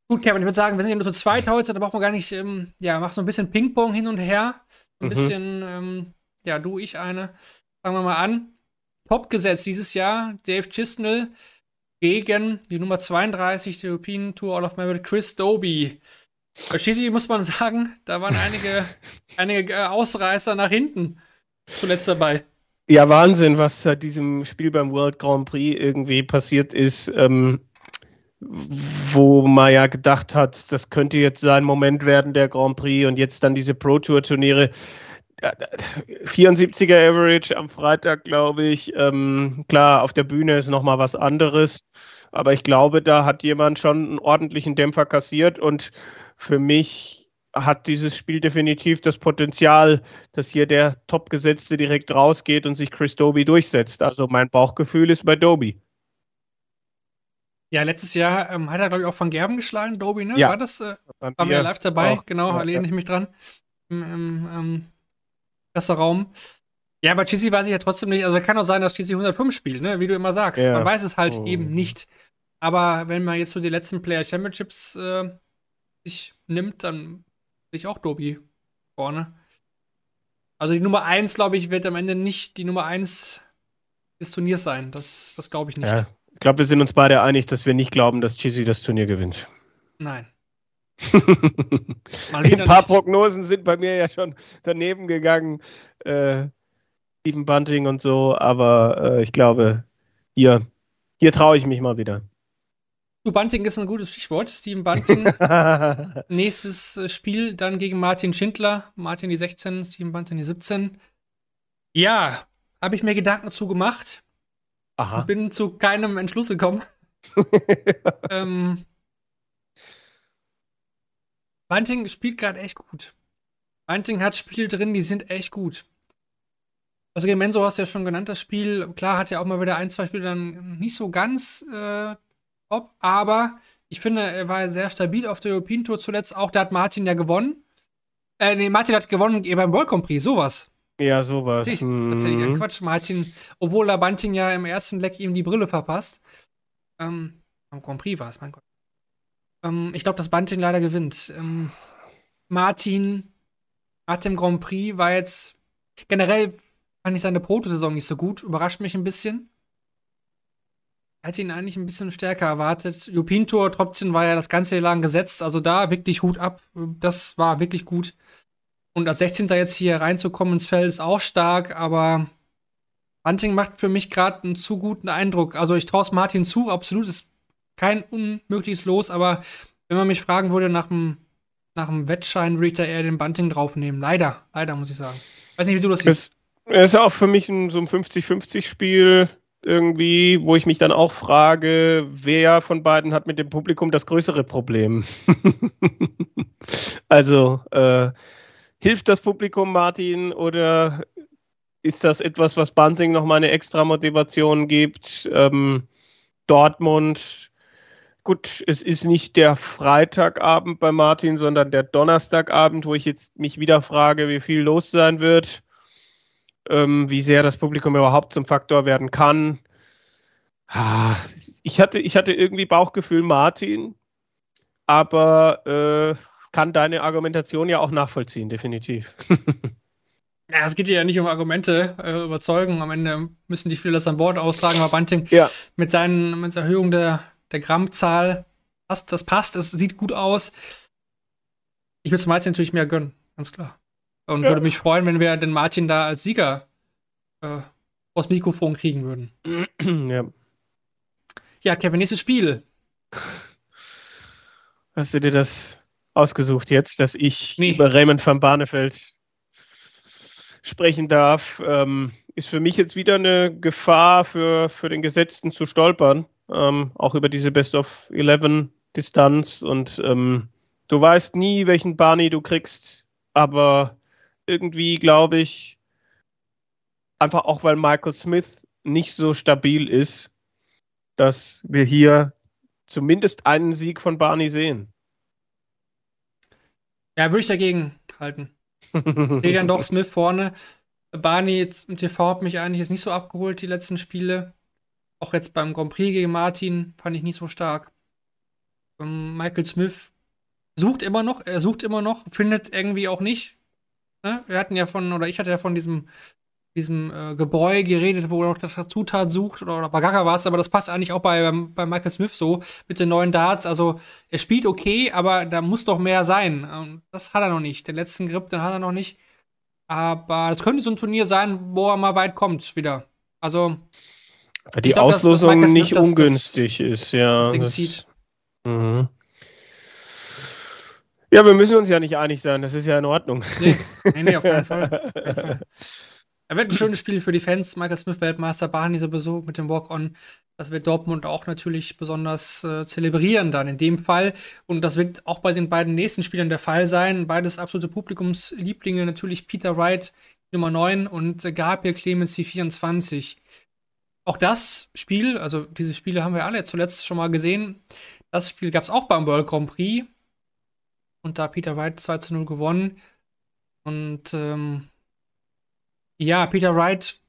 Gut, Kevin, ich würde sagen, wir sind ja nur zu zweit heute, da braucht man gar nicht, ähm, ja, macht so ein bisschen Ping-Pong hin und her. Ein mhm. bisschen, ähm, ja, du, ich eine. Fangen wir mal an. Top gesetzt dieses Jahr, Dave Chisnell gegen die Nummer 32 der European Tour All of Merit, Chris Doby. Schließlich muss man sagen, da waren [LAUGHS] einige, einige äh, Ausreißer nach hinten zuletzt dabei. Ja, Wahnsinn, was seit diesem Spiel beim World Grand Prix irgendwie passiert ist. Ähm, wo man ja gedacht hat, das könnte jetzt sein Moment werden, der Grand Prix und jetzt dann diese Pro Tour Turniere. 74er Average am Freitag, glaube ich. Ähm, klar, auf der Bühne ist nochmal was anderes. Aber ich glaube, da hat jemand schon einen ordentlichen Dämpfer kassiert und für mich hat dieses Spiel definitiv das Potenzial, dass hier der Topgesetzte direkt rausgeht und sich Chris Doby durchsetzt. Also mein Bauchgefühl ist bei Doby. Ja, letztes Jahr ähm, hat er, glaube ich, auch von Gerben geschlagen, Doby, ne? Ja. War das? Äh, waren wir live dabei? Auch. Genau, ja, lehne ich mich dran. Im, im ähm, Raum. Ja, aber Chizzy weiß ich ja trotzdem nicht. Also kann auch sein, dass Chizzy 105 spielt, ne? Wie du immer sagst. Ja. Man weiß es halt oh. eben nicht. Aber wenn man jetzt so die letzten Player Championships äh, sich nimmt, dann ich auch Dobi vorne. Also die Nummer 1, glaube ich, wird am Ende nicht die Nummer 1 des Turniers sein. Das, das glaube ich nicht. Ja, ich glaube, wir sind uns beide einig, dass wir nicht glauben, dass Chizzy das Turnier gewinnt. Nein. [LAUGHS] Ein paar nicht. Prognosen sind bei mir ja schon daneben gegangen. Äh, Stephen Bunting und so, aber äh, ich glaube, hier, hier traue ich mich mal wieder. Du, Bunting ist ein gutes Stichwort. Steven Bunting. [LAUGHS] nächstes äh, Spiel dann gegen Martin Schindler. Martin die 16, Steven Bunting die 17. Ja, habe ich mir Gedanken dazu gemacht. Aha. Bin zu keinem Entschluss gekommen. [LAUGHS] ähm, Bunting spielt gerade echt gut. Bunting hat Spiele drin, die sind echt gut. Also gegen hast du ja schon genannt, das Spiel. Klar hat ja auch mal wieder ein, zwei Spiele dann nicht so ganz äh, top, aber ich finde, er war sehr stabil auf der European Tour zuletzt. Auch da hat Martin ja gewonnen. Äh, nee, Martin hat gewonnen beim World Grand Prix, sowas. Ja, sowas. Tatsächlich, tatsächlich ein Quatsch. Martin, obwohl der Bunting ja im ersten Leck ihm die Brille verpasst. Ähm, am Grand Prix war es, mein Gott. Ähm, ich glaube, dass Bunting leider gewinnt. Ähm, Martin hat im Grand Prix war jetzt generell fand ich seine Protosaison nicht so gut. Überrascht mich ein bisschen. Hätte ihn eigentlich ein bisschen stärker erwartet. Jupinto trotzdem war ja das ganze Jahr lang gesetzt. Also da wirklich Hut ab. Das war wirklich gut. Und als 16. jetzt hier reinzukommen ins Feld ist auch stark, aber Bunting macht für mich gerade einen zu guten Eindruck. Also ich traue es Martin zu, absolut ist kein unmögliches Los, aber wenn man mich fragen würde nach dem, nach dem Wettschein, würde ich da eher den Bunting draufnehmen. Leider, leider muss ich sagen. Weiß nicht, wie du das siehst. Es ist auch für mich ein, so ein 50-50-Spiel irgendwie, wo ich mich dann auch frage, wer von beiden hat mit dem Publikum das größere Problem? [LAUGHS] also, äh, hilft das Publikum Martin oder ist das etwas, was Bunting nochmal eine extra Motivation gibt? Ähm, Dortmund, gut, es ist nicht der Freitagabend bei Martin, sondern der Donnerstagabend, wo ich jetzt mich wieder frage, wie viel los sein wird ähm, wie sehr das Publikum überhaupt zum Faktor werden kann. Ich hatte, ich hatte irgendwie Bauchgefühl Martin, aber äh, kann deine Argumentation ja auch nachvollziehen, definitiv. [LAUGHS] Ja, es geht ja nicht um Argumente, äh, überzeugen. Am Ende müssen die Spieler das an Bord austragen, aber Bunting ja. mit seinen mit der Erhöhung der, der Grammzahl, das, das passt, es sieht gut aus. Ich würde es Martin natürlich mehr gönnen, ganz klar. Und ja. würde mich freuen, wenn wir den Martin da als Sieger äh, aus Mikrofon kriegen würden. Ja. Ja, Kevin, nächstes Spiel. [LAUGHS] Hast du dir das ausgesucht jetzt, dass ich nee. über Raymond van Barneveld sprechen darf? Ähm, ist für mich jetzt wieder eine Gefahr für, für den Gesetzten zu stolpern. Ähm, auch über diese Best of 11 Distanz. Und ähm, du weißt nie, welchen Barney du kriegst, aber irgendwie, glaube ich, einfach auch weil Michael Smith nicht so stabil ist, dass wir hier zumindest einen Sieg von Barney sehen. Ja, würde ich dagegen halten. Sehe dann doch [LAUGHS] Smith vorne. Barney im TV hat mich eigentlich jetzt nicht so abgeholt, die letzten Spiele. Auch jetzt beim Grand Prix gegen Martin fand ich nicht so stark. Ähm, Michael Smith sucht immer noch, er sucht immer noch, findet irgendwie auch nicht. Ne? Wir hatten ja von, oder ich hatte ja von diesem, diesem äh, Gebräu geredet, wo er noch Zutat sucht, oder, oder Bagaka war es, aber das passt eigentlich auch bei, bei Michael Smith so, mit den neuen Darts. Also, er spielt okay, aber da muss doch mehr sein. Und das hat er noch nicht. Den letzten Grip, den hat er noch nicht. Aber das könnte so ein Turnier sein, wo er mal weit kommt wieder. Also. Weil die glaub, Auslosung dass, dass nicht das, ungünstig das, ist, ja. Das Ding zieht. Mhm. Ja, wir müssen uns ja nicht einig sein, das ist ja in Ordnung. Nee, nee, nee auf keinen Fall. [LAUGHS] Auf keinen Fall. Er wird ein schönes Spiel für die Fans. Michael Smith, Weltmeister, Barney sowieso mit dem Walk-On. Das wird Dortmund auch natürlich besonders äh, zelebrieren dann in dem Fall. Und das wird auch bei den beiden nächsten Spielern der Fall sein. Beides absolute Publikumslieblinge. Natürlich Peter Wright, Nummer 9 und äh, Gabriel Clemens, die 24. Auch das Spiel, also diese Spiele haben wir alle zuletzt schon mal gesehen. Das Spiel gab es auch beim World Grand Prix. Und da Peter Wright 2 zu 0 gewonnen. Und ähm, ja, Peter Wright,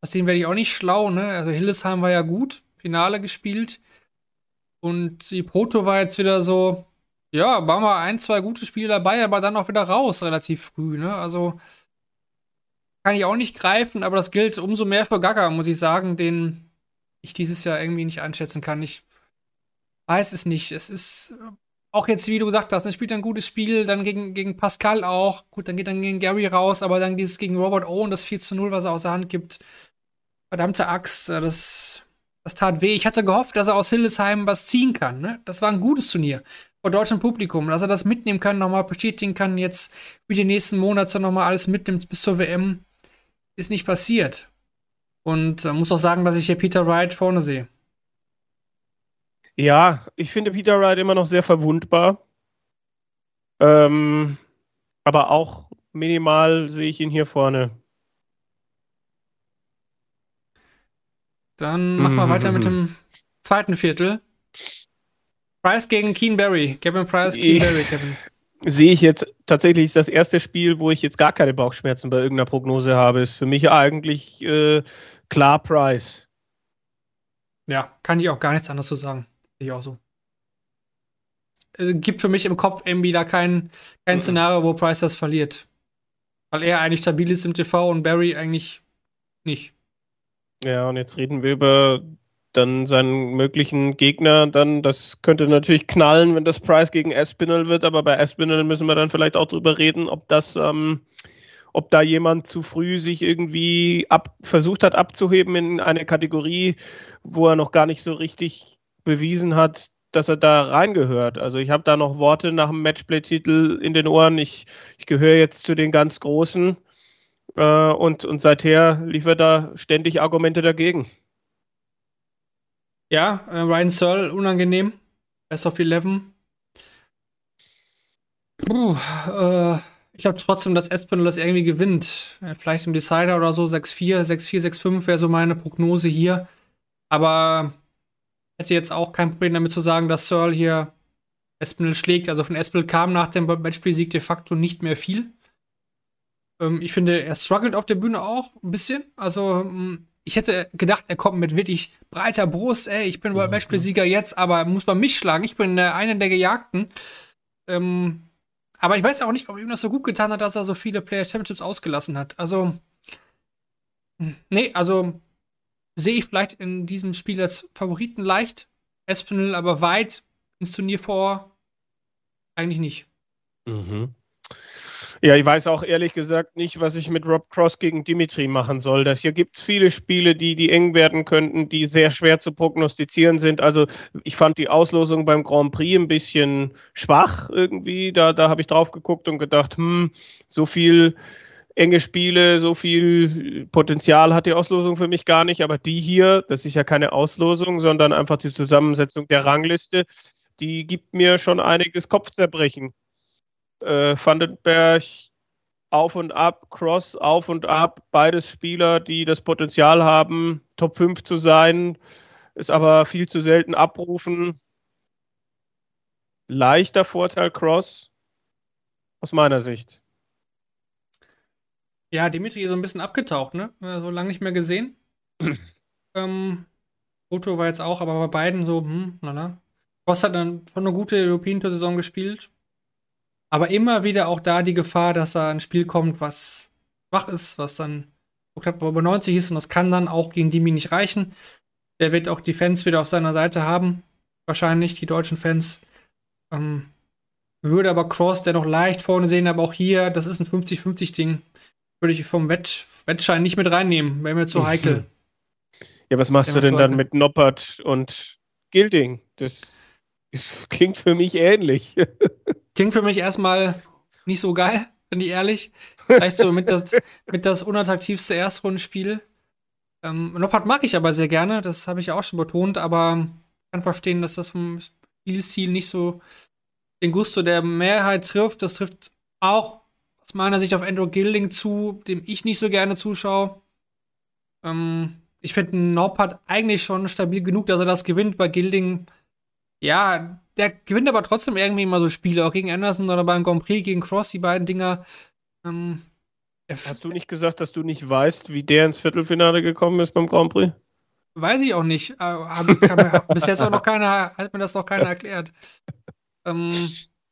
aus dem werde ich auch nicht schlau, ne? Also Hildesheim war ja gut, Finale gespielt. Und die Proto war jetzt wieder so, ja, waren mal ein, zwei gute Spiele dabei, aber dann auch wieder raus, relativ früh, ne? Also kann ich auch nicht greifen, aber das gilt umso mehr für Gaga, muss ich sagen, den ich dieses Jahr irgendwie nicht einschätzen kann. Ich weiß es nicht. Es ist auch jetzt, wie du gesagt hast, er spielt ein gutes Spiel, dann gegen, gegen Pascal auch. Gut, dann geht dann gegen Gary raus, aber dann dieses gegen Robert Owen, das 4 zu 0, was er aus der Hand gibt. Verdammte Axt, äh, das, das tat weh. Ich hatte gehofft, dass er aus Hildesheim was ziehen kann. Ne? Das war ein gutes Turnier vor deutschem Publikum, dass er das mitnehmen kann, nochmal bestätigen kann, jetzt wie die nächsten Monate nochmal alles mitnimmt bis zur WM. Ist nicht passiert. Und äh, muss auch sagen, dass ich hier Peter Wright vorne sehe. Ja, ich finde Peter Wright immer noch sehr verwundbar. Ähm, aber auch minimal sehe ich ihn hier vorne. Dann machen wir weiter mit dem [LAUGHS] zweiten Viertel. Price gegen Keen Berry. Kevin Price, Keen Berry, Kevin. Sehe ich jetzt tatsächlich das erste Spiel, wo ich jetzt gar keine Bauchschmerzen bei irgendeiner Prognose habe. Ist für mich eigentlich äh, klar Price. Ja, kann ich auch gar nichts anderes zu sagen. Ich auch so. Äh, gibt für mich im Kopf irgendwie da kein, kein mhm. Szenario, wo Price das verliert. Weil er eigentlich stabil ist im TV und Barry eigentlich nicht. Ja, und jetzt reden wir über dann seinen möglichen Gegner. Dann, das könnte natürlich knallen, wenn das Price gegen Espinel wird, aber bei Espinel müssen wir dann vielleicht auch drüber reden, ob das, ähm, ob da jemand zu früh sich irgendwie ab, versucht hat abzuheben in eine Kategorie, wo er noch gar nicht so richtig bewiesen hat, dass er da reingehört. Also ich habe da noch Worte nach dem Matchplay-Titel in den Ohren. Ich, ich gehöre jetzt zu den ganz Großen äh, und, und seither liefert er ständig Argumente dagegen. Ja, äh, Ryan Searle, unangenehm. Best of 11. Puh, äh, ich glaube trotzdem, dass Espinel das irgendwie gewinnt. Äh, vielleicht im Decider oder so. 6-4, 6-4, 6-5 wäre so meine Prognose hier. Aber hätte jetzt auch kein Problem damit zu sagen, dass Searle hier Espinel schlägt. Also von Espinel kam nach dem Matchspiel-Sieg de facto nicht mehr viel. Ähm, ich finde, er struggelt auf der Bühne auch ein bisschen. Also hm, ich hätte gedacht, er kommt mit wirklich breiter Brust. Ey, ich bin World Matchplay-Sieger jetzt, aber muss man mich schlagen. Ich bin äh, einer der Gejagten. Ähm, aber ich weiß auch nicht, ob ihm das so gut getan hat, dass er so viele Player Championships ausgelassen hat. Also, hm, nee, also sehe ich vielleicht in diesem Spiel als Favoriten leicht. Espinel aber weit ins Turnier vor. Eigentlich nicht. Mhm. Ja, ich weiß auch ehrlich gesagt nicht, was ich mit Rob Cross gegen Dimitri machen soll. Das hier gibt es viele Spiele, die, die eng werden könnten, die sehr schwer zu prognostizieren sind. Also ich fand die Auslosung beim Grand Prix ein bisschen schwach irgendwie. Da, da habe ich drauf geguckt und gedacht, hm, so viel enge Spiele, so viel Potenzial hat die Auslosung für mich gar nicht. Aber die hier, das ist ja keine Auslosung, sondern einfach die Zusammensetzung der Rangliste, die gibt mir schon einiges Kopfzerbrechen äh, Vandenberg auf und ab, Cross auf und ab, beides Spieler, die das Potenzial haben, Top 5 zu sein, ist aber viel zu selten abrufen. Leichter Vorteil Cross aus meiner Sicht. Ja, Dimitri ist so ein bisschen abgetaucht, ne? So lange nicht mehr gesehen. [CLEARS THROAT] ähm, Otto war jetzt auch, aber bei beiden so, hm, lala. Cross hat dann schon eine gute European Tour Saison gespielt. Aber immer wieder auch da die Gefahr, dass da ein Spiel kommt, was schwach ist, was dann knapp über 90 ist und das kann dann auch gegen Dimi nicht reichen. Der wird auch die Fans wieder auf seiner Seite haben. Wahrscheinlich die deutschen Fans. Ähm, würde aber Cross der noch leicht vorne sehen, aber auch hier, das ist ein 50-50-Ding. Würde ich vom Wett Wettschein nicht mit reinnehmen. Wäre mir zu [LAUGHS] heikel. Ja, was machst du denn dann mit Noppert und Gilding? Das, das klingt für mich ähnlich. [LAUGHS] Klingt für mich erstmal nicht so geil. bin ich ehrlich. Vielleicht so mit das, mit das unattraktivste Erstrundenspiel. Ähm, Noppert mag ich aber sehr gerne, das habe ich auch schon betont, aber ich kann verstehen, dass das vom Spielstil nicht so den Gusto der Mehrheit trifft. Das trifft auch aus meiner Sicht auf Andrew Gilding zu, dem ich nicht so gerne zuschaue. Ähm, ich finde, Noppert eigentlich schon stabil genug, dass er das gewinnt. Bei Gilding, ja, der gewinnt aber trotzdem irgendwie immer so Spiele, auch gegen Anderson oder beim Grand Prix, gegen Cross, die beiden Dinger. Ähm, Hast du nicht gesagt, dass du nicht weißt, wie der ins Viertelfinale gekommen ist beim Grand Prix? Weiß ich auch nicht. Äh, bis jetzt auch noch keiner, hat mir das noch keiner erklärt. [LAUGHS] Ähm,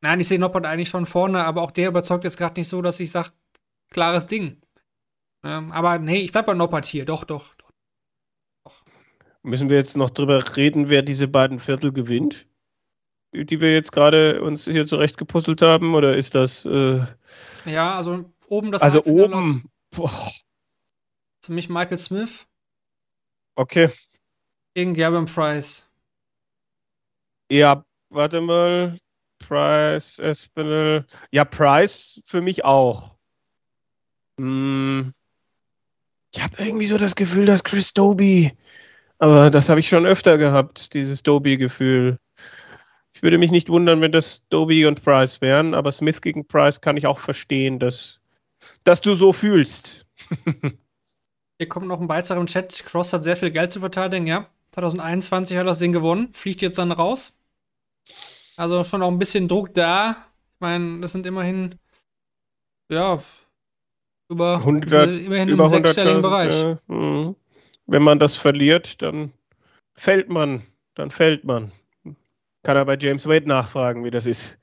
nein, ich sehe Noppert eigentlich schon vorne, aber auch der überzeugt jetzt gerade nicht so, dass ich sage, klares Ding. Ähm, aber nee, ich bleib bei Noppert hier. Doch, doch, doch, doch. Müssen wir jetzt noch drüber reden, wer diese beiden Viertel gewinnt? Die wir jetzt gerade uns hier zurechtgepuzzelt haben? Oder ist das. Äh ja, also oben das Also oben. Boah. Für mich Michael Smith. Okay. Gegen Gavin Price. Ja, warte mal. Price, Espinel. Ja, Price für mich auch. Hm. Ich habe irgendwie so das Gefühl, dass Chris Doby. Aber das habe ich schon öfter gehabt, dieses Doby-Gefühl. Ich würde mich nicht wundern, wenn das Doby und Price wären, aber Smith gegen Price kann ich auch verstehen, dass dass du so fühlst. [LAUGHS] Hier kommt noch ein Beitrag im Chat. Cross hat sehr viel Geld zu verteidigen, ja. 2021 hat er das Ding gewonnen, fliegt jetzt dann raus. Also schon auch ein bisschen Druck da. Ich meine, das sind immerhin, ja, über 100, immerhin über im sechsstelligen Bereich. Mhm. Wenn man das verliert, dann fällt man, dann fällt man. Kann er bei James Wade nachfragen, wie das ist.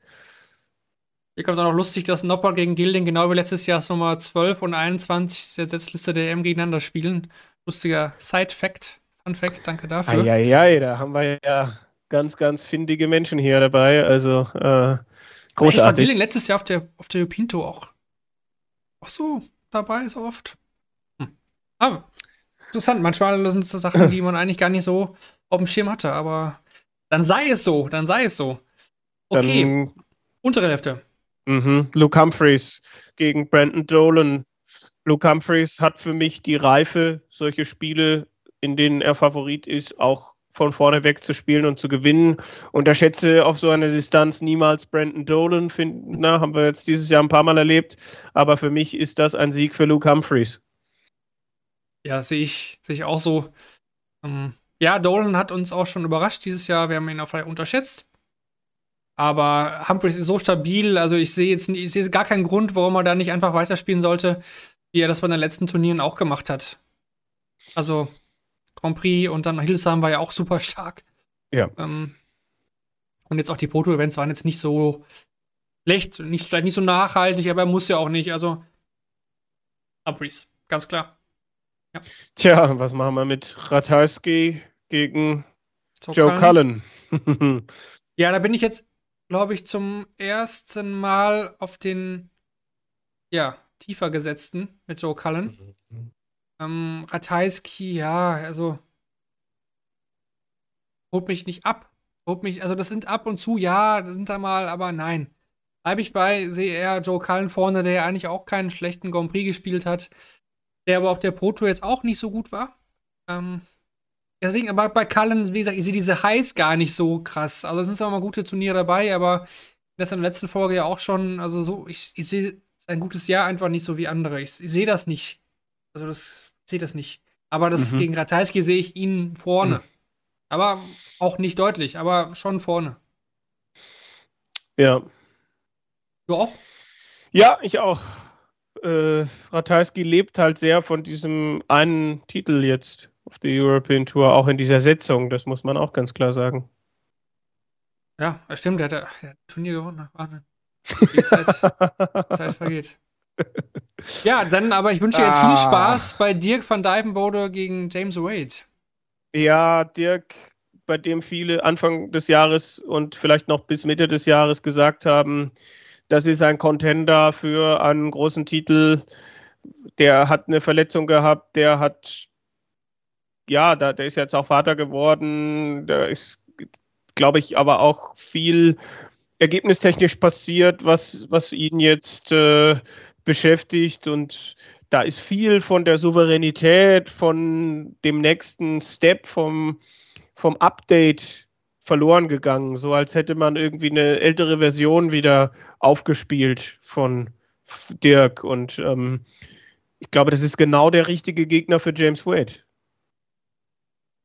Hier kommt auch noch lustig, dass Nopper gegen Gilding genau wie letztes Jahr Nummer 12 und 21 der Setzliste der EM gegeneinander spielen. Lustiger Side-Fact, Fun-Fact, danke dafür. Eieiei, da haben wir ja ganz, ganz findige Menschen hier dabei. Also äh, großartig. Ich war letztes Jahr auf der, auf der Pinto auch, auch so dabei, so oft. Hm. Aber interessant, manchmal sind es so Sachen, die [LAUGHS] man eigentlich gar nicht so auf dem Schirm hatte, aber dann sei es so, dann sei es so. Okay, dann untere Hälfte. Mhm. Luke Humphreys gegen Brandon Dolan. Luke Humphreys hat für mich die Reife, solche Spiele, in denen er Favorit ist, auch von vorne weg zu spielen und zu gewinnen. Unterschätze auf so einer Distanz niemals Brandon Dolan, find, na, haben wir jetzt dieses Jahr ein paar Mal erlebt. Aber für mich ist das ein Sieg für Luke Humphreys. Ja, sehe ich, sehe ich auch so. Ähm, ja, Dolan hat uns auch schon überrascht dieses Jahr. Wir haben ihn auf jeden unterschätzt. Aber Humphreys ist so stabil, also ich sehe jetzt ich sehe gar keinen Grund, warum er da nicht einfach weiterspielen sollte, wie er das bei den letzten Turnieren auch gemacht hat. Also Grand Prix und dann Hildesheim war ja auch super stark. Ja. Ähm, und jetzt auch die Proto-Events waren jetzt nicht so schlecht, nicht, vielleicht nicht so nachhaltig, aber er muss ja auch nicht. Also Humphreys, ganz klar. Ja. Tja, was machen wir mit Ratajski gegen so Joe Cullen? [LAUGHS] ja, da bin ich jetzt glaube ich, zum ersten Mal auf den, ja, tiefer gesetzten mit Joe Cullen. Mhm. Ähm, Ratajski, ja, also holt mich nicht ab. Holt mich, also das sind ab und zu, ja, das sind da mal, aber nein. Bleibe ich bei, sehe eher Joe Cullen vorne, der ja eigentlich auch keinen schlechten Grand Prix gespielt hat, der aber auf der Pro Tour jetzt auch nicht so gut war. Ähm, Deswegen, aber bei Cullen, wie gesagt, ich sehe diese Highs gar nicht so krass. Also es sind zwar mal gute Turniere dabei, aber das in der letzten Folge ja auch schon, also so, ich, ich sehe ein gutes Jahr einfach nicht so wie andere. Ich, ich sehe das nicht. Also das, sehe das nicht. Aber das mhm. gegen Ratajski sehe ich ihn vorne. Mhm. Aber auch nicht deutlich, aber schon vorne. Ja. Du auch? Ja, ich auch. Äh, Ratajski lebt halt sehr von diesem einen Titel jetzt auf der European Tour, auch in dieser Setzung, das muss man auch ganz klar sagen. Ja, das stimmt, der hat, der hat Turnier gewonnen. Wahnsinn. [LAUGHS] Die Zeit, Zeit vergeht. Ja, dann aber ich wünsche dir jetzt viel ah. Spaß bei Dirk van Dijvenbode gegen James Wade. Ja, Dirk, bei dem viele Anfang des Jahres und vielleicht noch bis Mitte des Jahres gesagt haben, das ist ein Contender für einen großen Titel. Der hat eine Verletzung gehabt, der hat ja, da, der ist jetzt auch Vater geworden. Da ist, glaube ich, aber auch viel ergebnistechnisch passiert, was, was ihn jetzt äh, beschäftigt. Und da ist viel von der Souveränität, von dem nächsten Step, vom, vom Update verloren gegangen. So als hätte man irgendwie eine ältere Version wieder aufgespielt von Dirk. Und ähm, ich glaube, das ist genau der richtige Gegner für James Wade.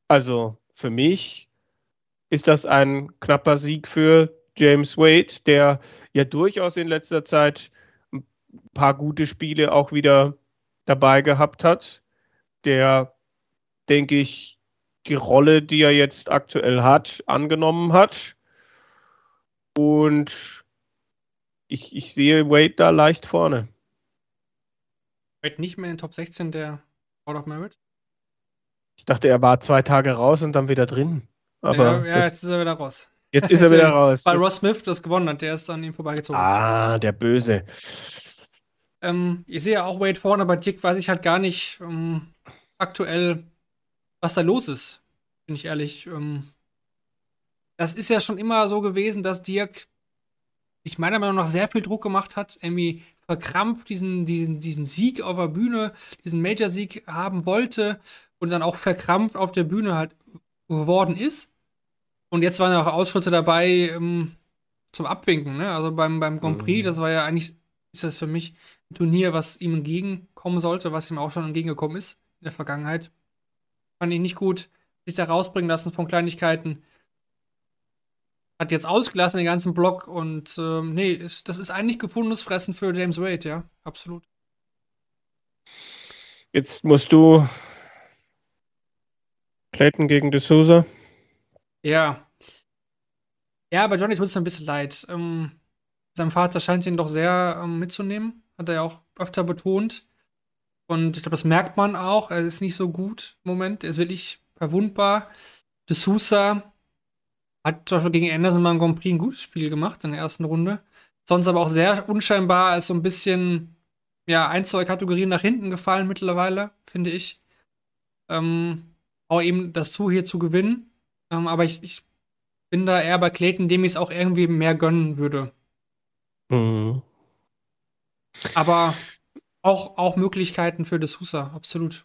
Also für mich ist das ein knapper Sieg für James Wade, der ja durchaus in letzter Zeit ein paar gute Spiele auch wieder dabei gehabt hat, der, denke ich, die Rolle, die er jetzt aktuell hat, angenommen hat. Und ich, ich sehe Wade da leicht vorne. Wade nicht mehr in Top 16 der Out of Merit? Ich dachte, er war zwei Tage raus und dann wieder drin. Aber ja, ja jetzt ist er wieder raus. Jetzt ist er [LAUGHS] wieder raus. Weil Ross Smith das gewonnen hat, der ist an ihm vorbeigezogen. Ah, der Böse. Ähm, ich sehe ja auch Wade vorne, aber Dick weiß ich halt gar nicht ähm, aktuell, was da los ist. Bin ich ehrlich. Ähm, das ist ja schon immer so gewesen, dass Dirk sich meiner Meinung nach sehr viel Druck gemacht hat, irgendwie verkrampft diesen, diesen, diesen Sieg auf der Bühne, diesen Major-Sieg haben wollte und dann auch verkrampft auf der Bühne halt geworden ist. Und jetzt waren ja auch Ausschritte dabei ähm, zum Abwinken, ne? Also beim, beim Grand Prix, mhm. das war ja eigentlich, ist das für mich ein Turnier, was ihm entgegenkommen sollte, was ihm auch schon entgegengekommen ist in der Vergangenheit. Fand ich nicht gut, sich da rausbringen lassen von Kleinigkeiten. Hat jetzt ausgelassen den ganzen Block und ähm, nee, ist, das ist eigentlich gefundenes Fressen für James Wade, ja, absolut. Jetzt musst du Clayton gegen De Souza. Ja. Ja, aber Johnny tut es ein bisschen leid. Ähm, sein Vater scheint ihn doch sehr ähm, mitzunehmen. Hat er ja auch öfter betont. Und ich glaube, das merkt man auch. Er ist nicht so gut im Moment. Er ist wirklich verwundbar. De Sousa hat zum Beispiel gegen Anderson mal im Grand Prix ein gutes Spiel gemacht in der ersten Runde. Sonst aber auch sehr unscheinbar, ist so ein bisschen, ja, ein, zwei Kategorien nach hinten gefallen mittlerweile, finde ich. Ähm, auch eben das zu hier zu gewinnen. Ähm, aber ich, ich bin da eher bei Clayton, dem ich es auch irgendwie mehr gönnen würde. Mhm. Aber auch, auch Möglichkeiten für D'Souza, absolut.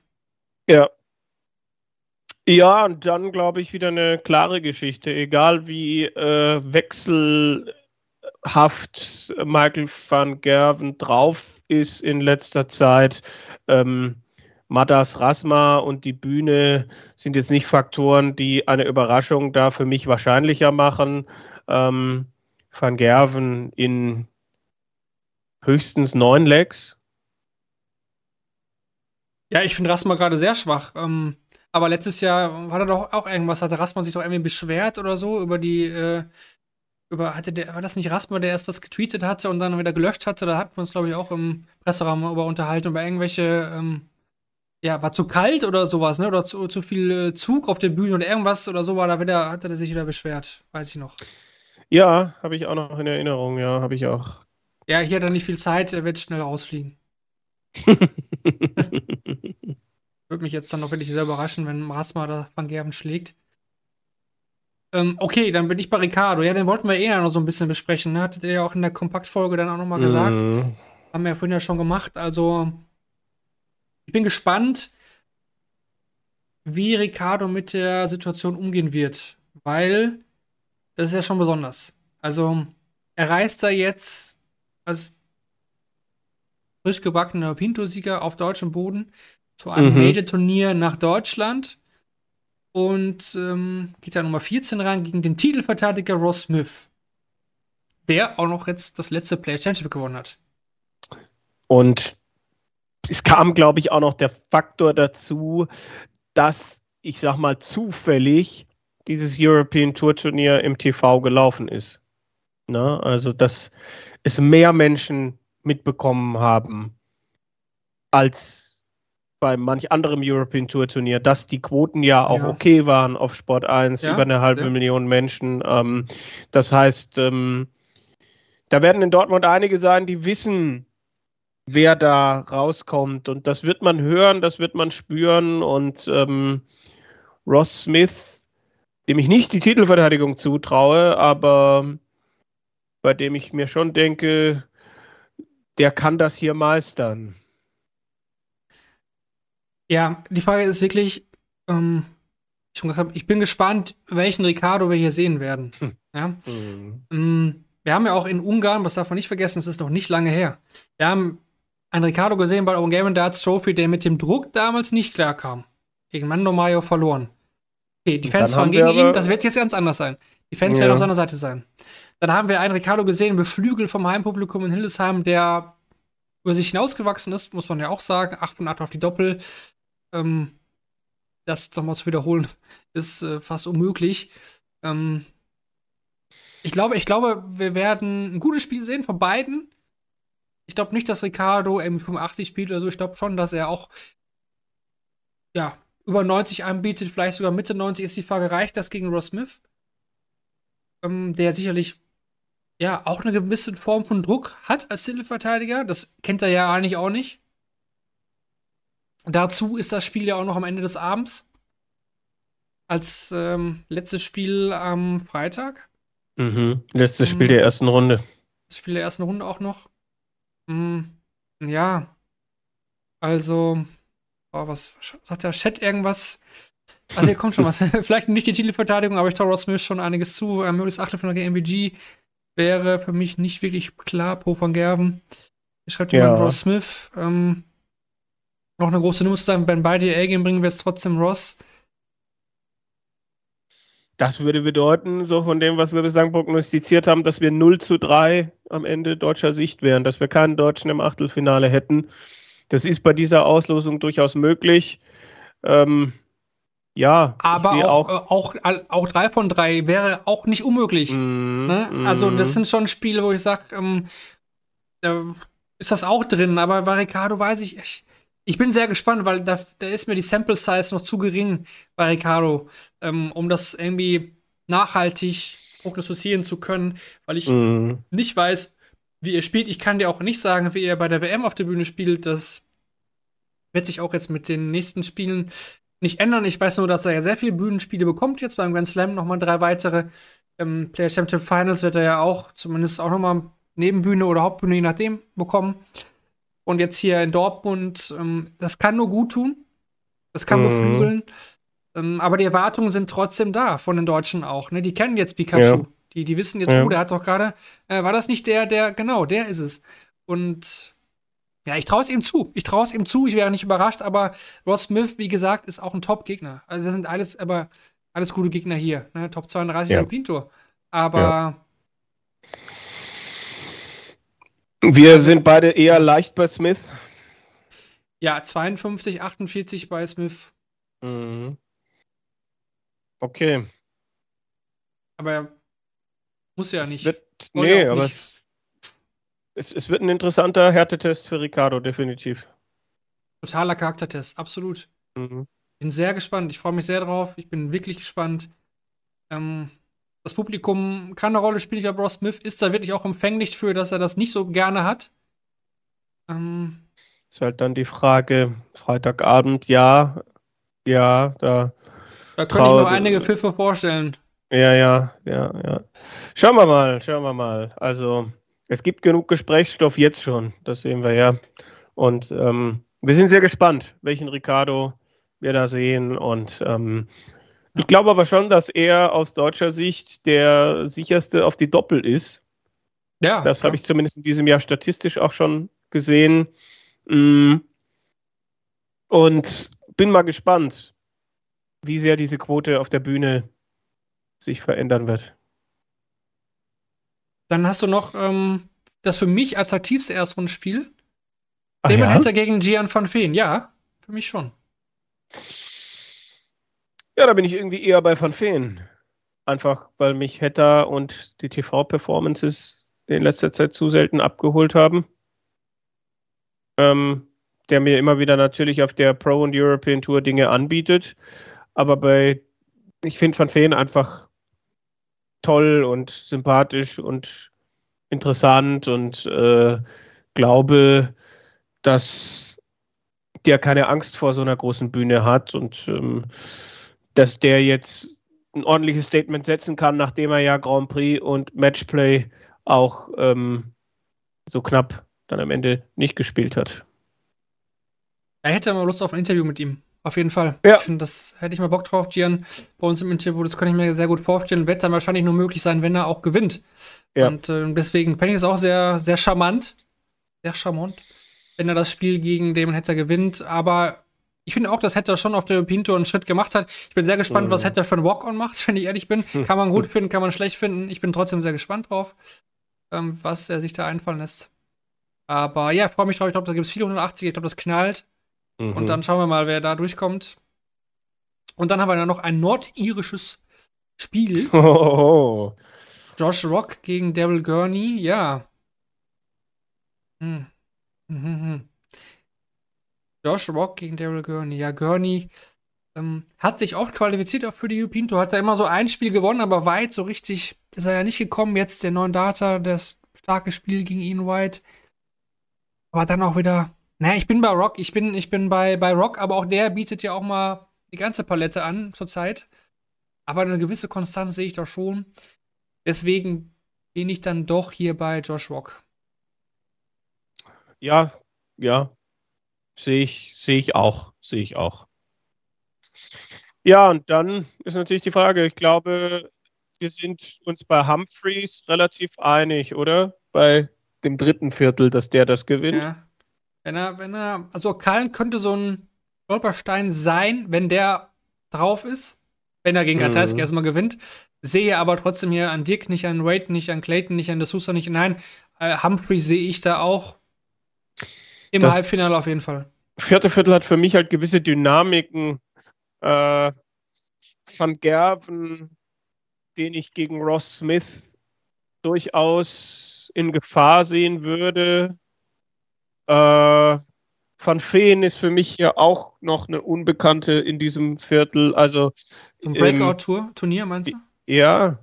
Ja. Ja, und dann glaube ich wieder eine klare Geschichte. Egal wie äh, wechselhaft Michael van Gerven drauf ist in letzter Zeit, ähm, Madas Rasma und die Bühne sind jetzt nicht Faktoren, die eine Überraschung da für mich wahrscheinlicher machen. Ähm, Van Gerven in höchstens neun Legs. Ja, ich finde Rasma gerade sehr schwach. Ähm, aber letztes Jahr war da doch auch irgendwas, hatte Rasma sich doch irgendwie beschwert oder so über die, äh, über, hatte der, war das nicht Rasma, der erst was getweetet hatte und dann wieder gelöscht hatte? Da hatten wir uns, glaube ich, auch im Presseraum über unterhalten, über irgendwelche ähm, ja, war zu kalt oder sowas, ne? Oder zu, zu viel äh, Zug auf der Bühne oder irgendwas oder so war da wieder, hat er sich wieder beschwert, weiß ich noch. Ja, habe ich auch noch in Erinnerung, ja, habe ich auch. Ja, hier hat er nicht viel Zeit, er wird schnell rausfliegen. [LAUGHS] Würde mich jetzt dann auch wirklich sehr überraschen, wenn Rasma da Van Gerben schlägt. Ähm, okay, dann bin ich bei Ricardo. Ja, den wollten wir eh noch so ein bisschen besprechen. Ne? Hattet ihr ja auch in der Kompaktfolge dann auch nochmal gesagt. Mm. Haben wir ja vorhin ja schon gemacht. Also, ich bin gespannt, wie Ricardo mit der Situation umgehen wird, weil das ist ja schon besonders. Also, er reist da jetzt als frisch gebackener Pinto-Sieger auf deutschem Boden zu einem mhm. Major-Turnier nach Deutschland und ähm, geht da Nummer 14 ran gegen den Titelverteidiger Ross Smith, der auch noch jetzt das letzte Player Championship gewonnen hat. Und es kam, glaube ich, auch noch der Faktor dazu, dass ich sag mal zufällig dieses European Tour Turnier im TV gelaufen ist. Na, also, dass es mehr Menschen mitbekommen haben als bei manch anderem European Tour Turnier, dass die Quoten ja auch ja. okay waren auf Sport 1, ja, über eine halbe ja. Million Menschen. Ähm, das heißt, ähm, da werden in Dortmund einige sein, die wissen, wer da rauskommt. Und das wird man hören, das wird man spüren. Und ähm, Ross Smith, dem ich nicht die Titelverteidigung zutraue, aber bei dem ich mir schon denke, der kann das hier meistern. Ja, die Frage ist wirklich, ähm, ich bin gespannt, welchen Ricardo wir hier sehen werden. Hm. Ja? Mhm. Ähm, wir haben ja auch in Ungarn, was darf man nicht vergessen, es ist noch nicht lange her. Wir haben einen Ricardo gesehen bei Open Game Darts Trophy, der mit dem Druck damals nicht klarkam. Gegen Mando Mayo verloren. Okay, die Fans waren gegen ihn, das wird jetzt ganz anders sein. Die Fans ja. werden auf seiner Seite sein. Dann haben wir einen Ricardo gesehen, beflügelt vom Heimpublikum in Hildesheim, der über sich hinausgewachsen ist, muss man ja auch sagen. 8 von 8 auf die Doppel. Ähm, das nochmal zu wiederholen, [LAUGHS] ist äh, fast unmöglich. Ähm, ich glaube, ich glaube, wir werden ein gutes Spiel sehen von beiden. Ich glaube nicht, dass Ricardo M85 spielt oder so. Ich glaube schon, dass er auch ja, über 90 anbietet, vielleicht sogar Mitte 90 ist die Frage, reicht das gegen Ross Smith? Ähm, der sicherlich ja auch eine gewisse Form von Druck hat als Titelverteidiger. Das kennt er ja eigentlich auch nicht. Dazu ist das Spiel ja auch noch am Ende des Abends. Als ähm, letztes Spiel am Freitag. Mhm. Letztes Spiel der ersten Runde. Das Spiel der ersten Runde auch noch. Mhm. Ja. Also, oh, was sagt der Chat irgendwas? Also hier kommt schon was. [LAUGHS] Vielleicht nicht die Titelverteidigung, aber ich traue Ross Smith schon einiges zu. Ähm, möglichst Achtelfinale gegen MVG wäre für mich nicht wirklich klar pro van Gerven. Schreibt jemand ja. Ross Smith. Ähm, noch eine große Nummer zu sein. Wenn beide die A-Game bringen, wäre es trotzdem Ross. Das würde bedeuten, so von dem, was wir bislang prognostiziert haben, dass wir 0 zu 3 am Ende deutscher Sicht wären, dass wir keinen Deutschen im Achtelfinale hätten. Das ist bei dieser Auslosung durchaus möglich. Ähm, ja, aber auch, auch, auch, auch, drei von drei wäre auch nicht unmöglich. Mm, ne? mm. Also, das sind schon Spiele, wo ich sage, ähm, da ist das auch drin, aber bei Ricardo weiß ich, ich, ich bin sehr gespannt, weil da, da, ist mir die Sample Size noch zu gering bei Ricardo, ähm, um das irgendwie nachhaltig prognostizieren zu können, weil ich mm. nicht weiß, wie er spielt. Ich kann dir auch nicht sagen, wie er bei der WM auf der Bühne spielt. Das wird sich auch jetzt mit den nächsten Spielen nicht ändern. Ich weiß nur, dass er ja sehr viele Bühnenspiele bekommt jetzt beim Grand Slam, nochmal drei weitere. Ähm, Player Championship Finals wird er ja auch zumindest auch nochmal Nebenbühne oder Hauptbühne, je nachdem, bekommen. Und jetzt hier in Dortmund, ähm, das kann nur gut tun. Das kann mhm. beflügeln. Ähm, aber die Erwartungen sind trotzdem da von den Deutschen auch. Ne? Die kennen jetzt Pikachu. Ja. Die, die wissen jetzt, ja. oh, der hat doch gerade, äh, war das nicht der, der, genau, der ist es. Und ja, ich traue es ihm zu. Ich traue es ihm zu. Ich wäre nicht überrascht, aber Ross Smith, wie gesagt, ist auch ein Top-Gegner. Also, das sind alles, aber alles gute Gegner hier. Ne? Top 32 ja. Pinto. Aber. Ja. Wir sind beide eher leicht bei Smith. Ja, 52, 48 bei Smith. Mhm. Okay. Aber muss ja nicht. Wird, nee, aber nicht. es es, es wird ein interessanter Härtetest für Ricardo, definitiv. Totaler Charaktertest, absolut. Mhm. Bin sehr gespannt. Ich freue mich sehr drauf. Ich bin wirklich gespannt. Ähm, das Publikum kann eine Rolle spielen. Ich glaube, Ross Smith ist da wirklich auch empfänglich für, dass er das nicht so gerne hat. Ähm, ist halt dann die Frage, Freitagabend, ja, ja, da. Da könnte ich mir einige Pfiffe vorstellen. Ja, ja, ja, ja. Schauen wir mal, schauen wir mal. Also, es gibt genug Gesprächsstoff jetzt schon, das sehen wir ja. Und ähm, wir sind sehr gespannt, welchen Ricardo wir da sehen. Und ähm, ich glaube aber schon, dass er aus deutscher Sicht der sicherste auf die Doppel ist. Ja. Das habe ich zumindest in diesem Jahr statistisch auch schon gesehen. Mm. Und bin mal gespannt, wie sehr diese Quote auf der Bühne sich verändern wird. Dann hast du noch ähm, das für mich attraktivste Erstrundenspiel. Nehmen ja? gegen Gian van Feen. Ja, für mich schon. Ja, da bin ich irgendwie eher bei Van Feen. Einfach, weil mich Hetta und die TV-Performances in letzter Zeit zu selten abgeholt haben. Ähm, der mir immer wieder natürlich auf der Pro und European Tour Dinge anbietet. Aber bei, ich finde Van Feen einfach toll und sympathisch und interessant und äh, glaube, dass der keine Angst vor so einer großen Bühne hat und ähm, dass der jetzt ein ordentliches Statement setzen kann, nachdem er ja Grand Prix und Matchplay auch ähm, so knapp dann am Ende nicht gespielt hat. Er hätte mal Lust auf ein Interview mit ihm. Auf jeden Fall. Ja. Ich finde, das hätte ich mal Bock drauf, Gian, bei uns im Interview. Das kann ich mir sehr gut vorstellen. Wird dann wahrscheinlich nur möglich sein, wenn er auch gewinnt. Ja. Und äh, deswegen fände ich es auch sehr, sehr charmant. Sehr charmant, wenn er das Spiel gegen Damon Hatter gewinnt. Aber ich finde auch, dass Hatter schon auf der Pinto einen Schritt gemacht hat. Ich bin sehr gespannt, mhm. was Hatter für ein Walk-On macht, [LAUGHS] wenn ich ehrlich bin. Kann man gut finden, kann man schlecht finden. Ich bin trotzdem sehr gespannt drauf, ähm, was er sich da einfallen lässt. Aber ja, freue mich drauf. Ich glaube, da gibt es viele 180. Ich glaube, das knallt. Mhm. Und dann schauen wir mal, wer da durchkommt. Und dann haben wir dann noch ein nordirisches Spiel. [LAUGHS] Oh. Josh Rock gegen Daryl Gurney, ja. Hm. Hm, hm, hm. Josh Rock gegen Daryl Gurney. Ja, Gurney ähm, hat sich oft qualifiziert auch für die European Tour. Hat er immer so ein Spiel gewonnen, aber weit so richtig ist er ja nicht gekommen. Jetzt der neuen Data, das starke Spiel gegen Ian White. Aber dann auch wieder naja, ich bin bei Rock, ich bin, ich bin bei, bei Rock, aber auch der bietet ja auch mal die ganze Palette an zurzeit. Aber eine gewisse Konstanz sehe ich da schon. Deswegen bin ich dann doch hier bei Josh Rock. Ja, ja. Sehe ich, sehe ich auch. Sehe ich auch. Ja, und dann ist natürlich die Frage, ich glaube, wir sind uns bei Humphreys relativ einig, oder? Bei dem dritten Viertel, dass der das gewinnt. Ja. Wenn er, wenn er, also Kallen könnte so ein Stolperstein sein, wenn der drauf ist, wenn er gegen mhm. Ratajski erstmal gewinnt. Sehe aber trotzdem hier an Dick nicht, an Wade nicht, an Clayton nicht, an D'Souza nicht. Nein, äh, Humphrey sehe ich da auch im das Halbfinale auf jeden Fall. Vierte Viertel hat für mich halt gewisse Dynamiken. Äh, Van Gerven, den ich gegen Ross Smith durchaus in Gefahr sehen würde. Äh, Van Feen ist für mich ja auch noch eine Unbekannte in diesem Viertel. Also ein Breakout-Tour-Turnier meinst du? Ja.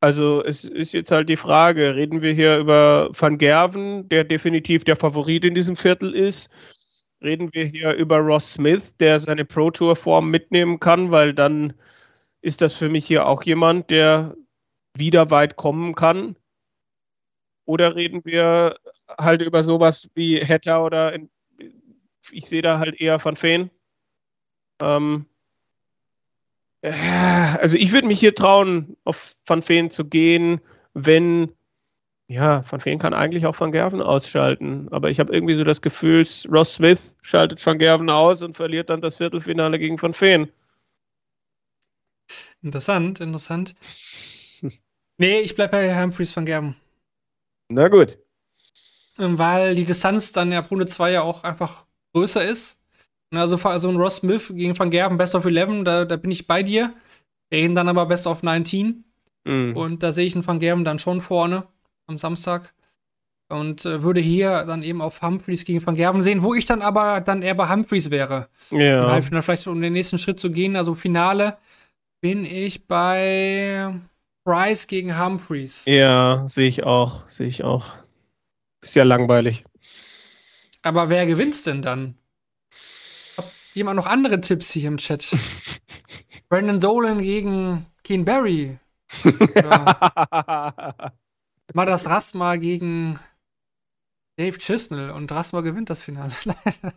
Also es ist jetzt halt die Frage, reden wir hier über Van Gerven, der definitiv der Favorit in diesem Viertel ist? Reden wir hier über Ross Smith, der seine Pro Tour Form mitnehmen kann, weil dann ist das für mich hier auch jemand, der wieder weit kommen kann. Oder reden wir halt über sowas wie Hatter oder in, ich sehe da halt eher Van Feen. Ähm, äh, also ich würde mich hier trauen, auf Van Feen zu gehen, wenn, ja, Van Feen kann eigentlich auch Van Gerven ausschalten, aber ich habe irgendwie so das Gefühl, Ross Smith schaltet Van Gerven aus und verliert dann das Viertelfinale gegen Van Feen. Interessant, interessant. nee, ich bleibe bei Humphreys Van Gerven. Na gut. Ähm, weil die Distanz dann ja Runde 2 ja auch einfach größer ist. Also so also ein Ross Smith gegen Van Gerben, Best of 11, da, da bin ich bei dir. Wir reden dann aber Best of 19. Mhm. Und da sehe ich einen Van Gerben dann schon vorne am Samstag. Und äh, würde hier dann eben auf Humphreys gegen Van Gerben sehen, wo ich dann aber dann eher bei Humphreys wäre. Ja. Halt vielleicht um den nächsten Schritt zu gehen. Also Finale bin ich bei Price gegen Humphreys. Ja, sehe ich auch, sehe ich auch. Ist ja langweilig. Aber wer gewinnt's denn dann? Hat jemand noch andere Tipps hier im Chat? [LAUGHS] Brandon Dolan gegen Keen Barry. [LAUGHS] mal das Rasma gegen Dave Chisnell und Rasma gewinnt das Finale. [LAUGHS]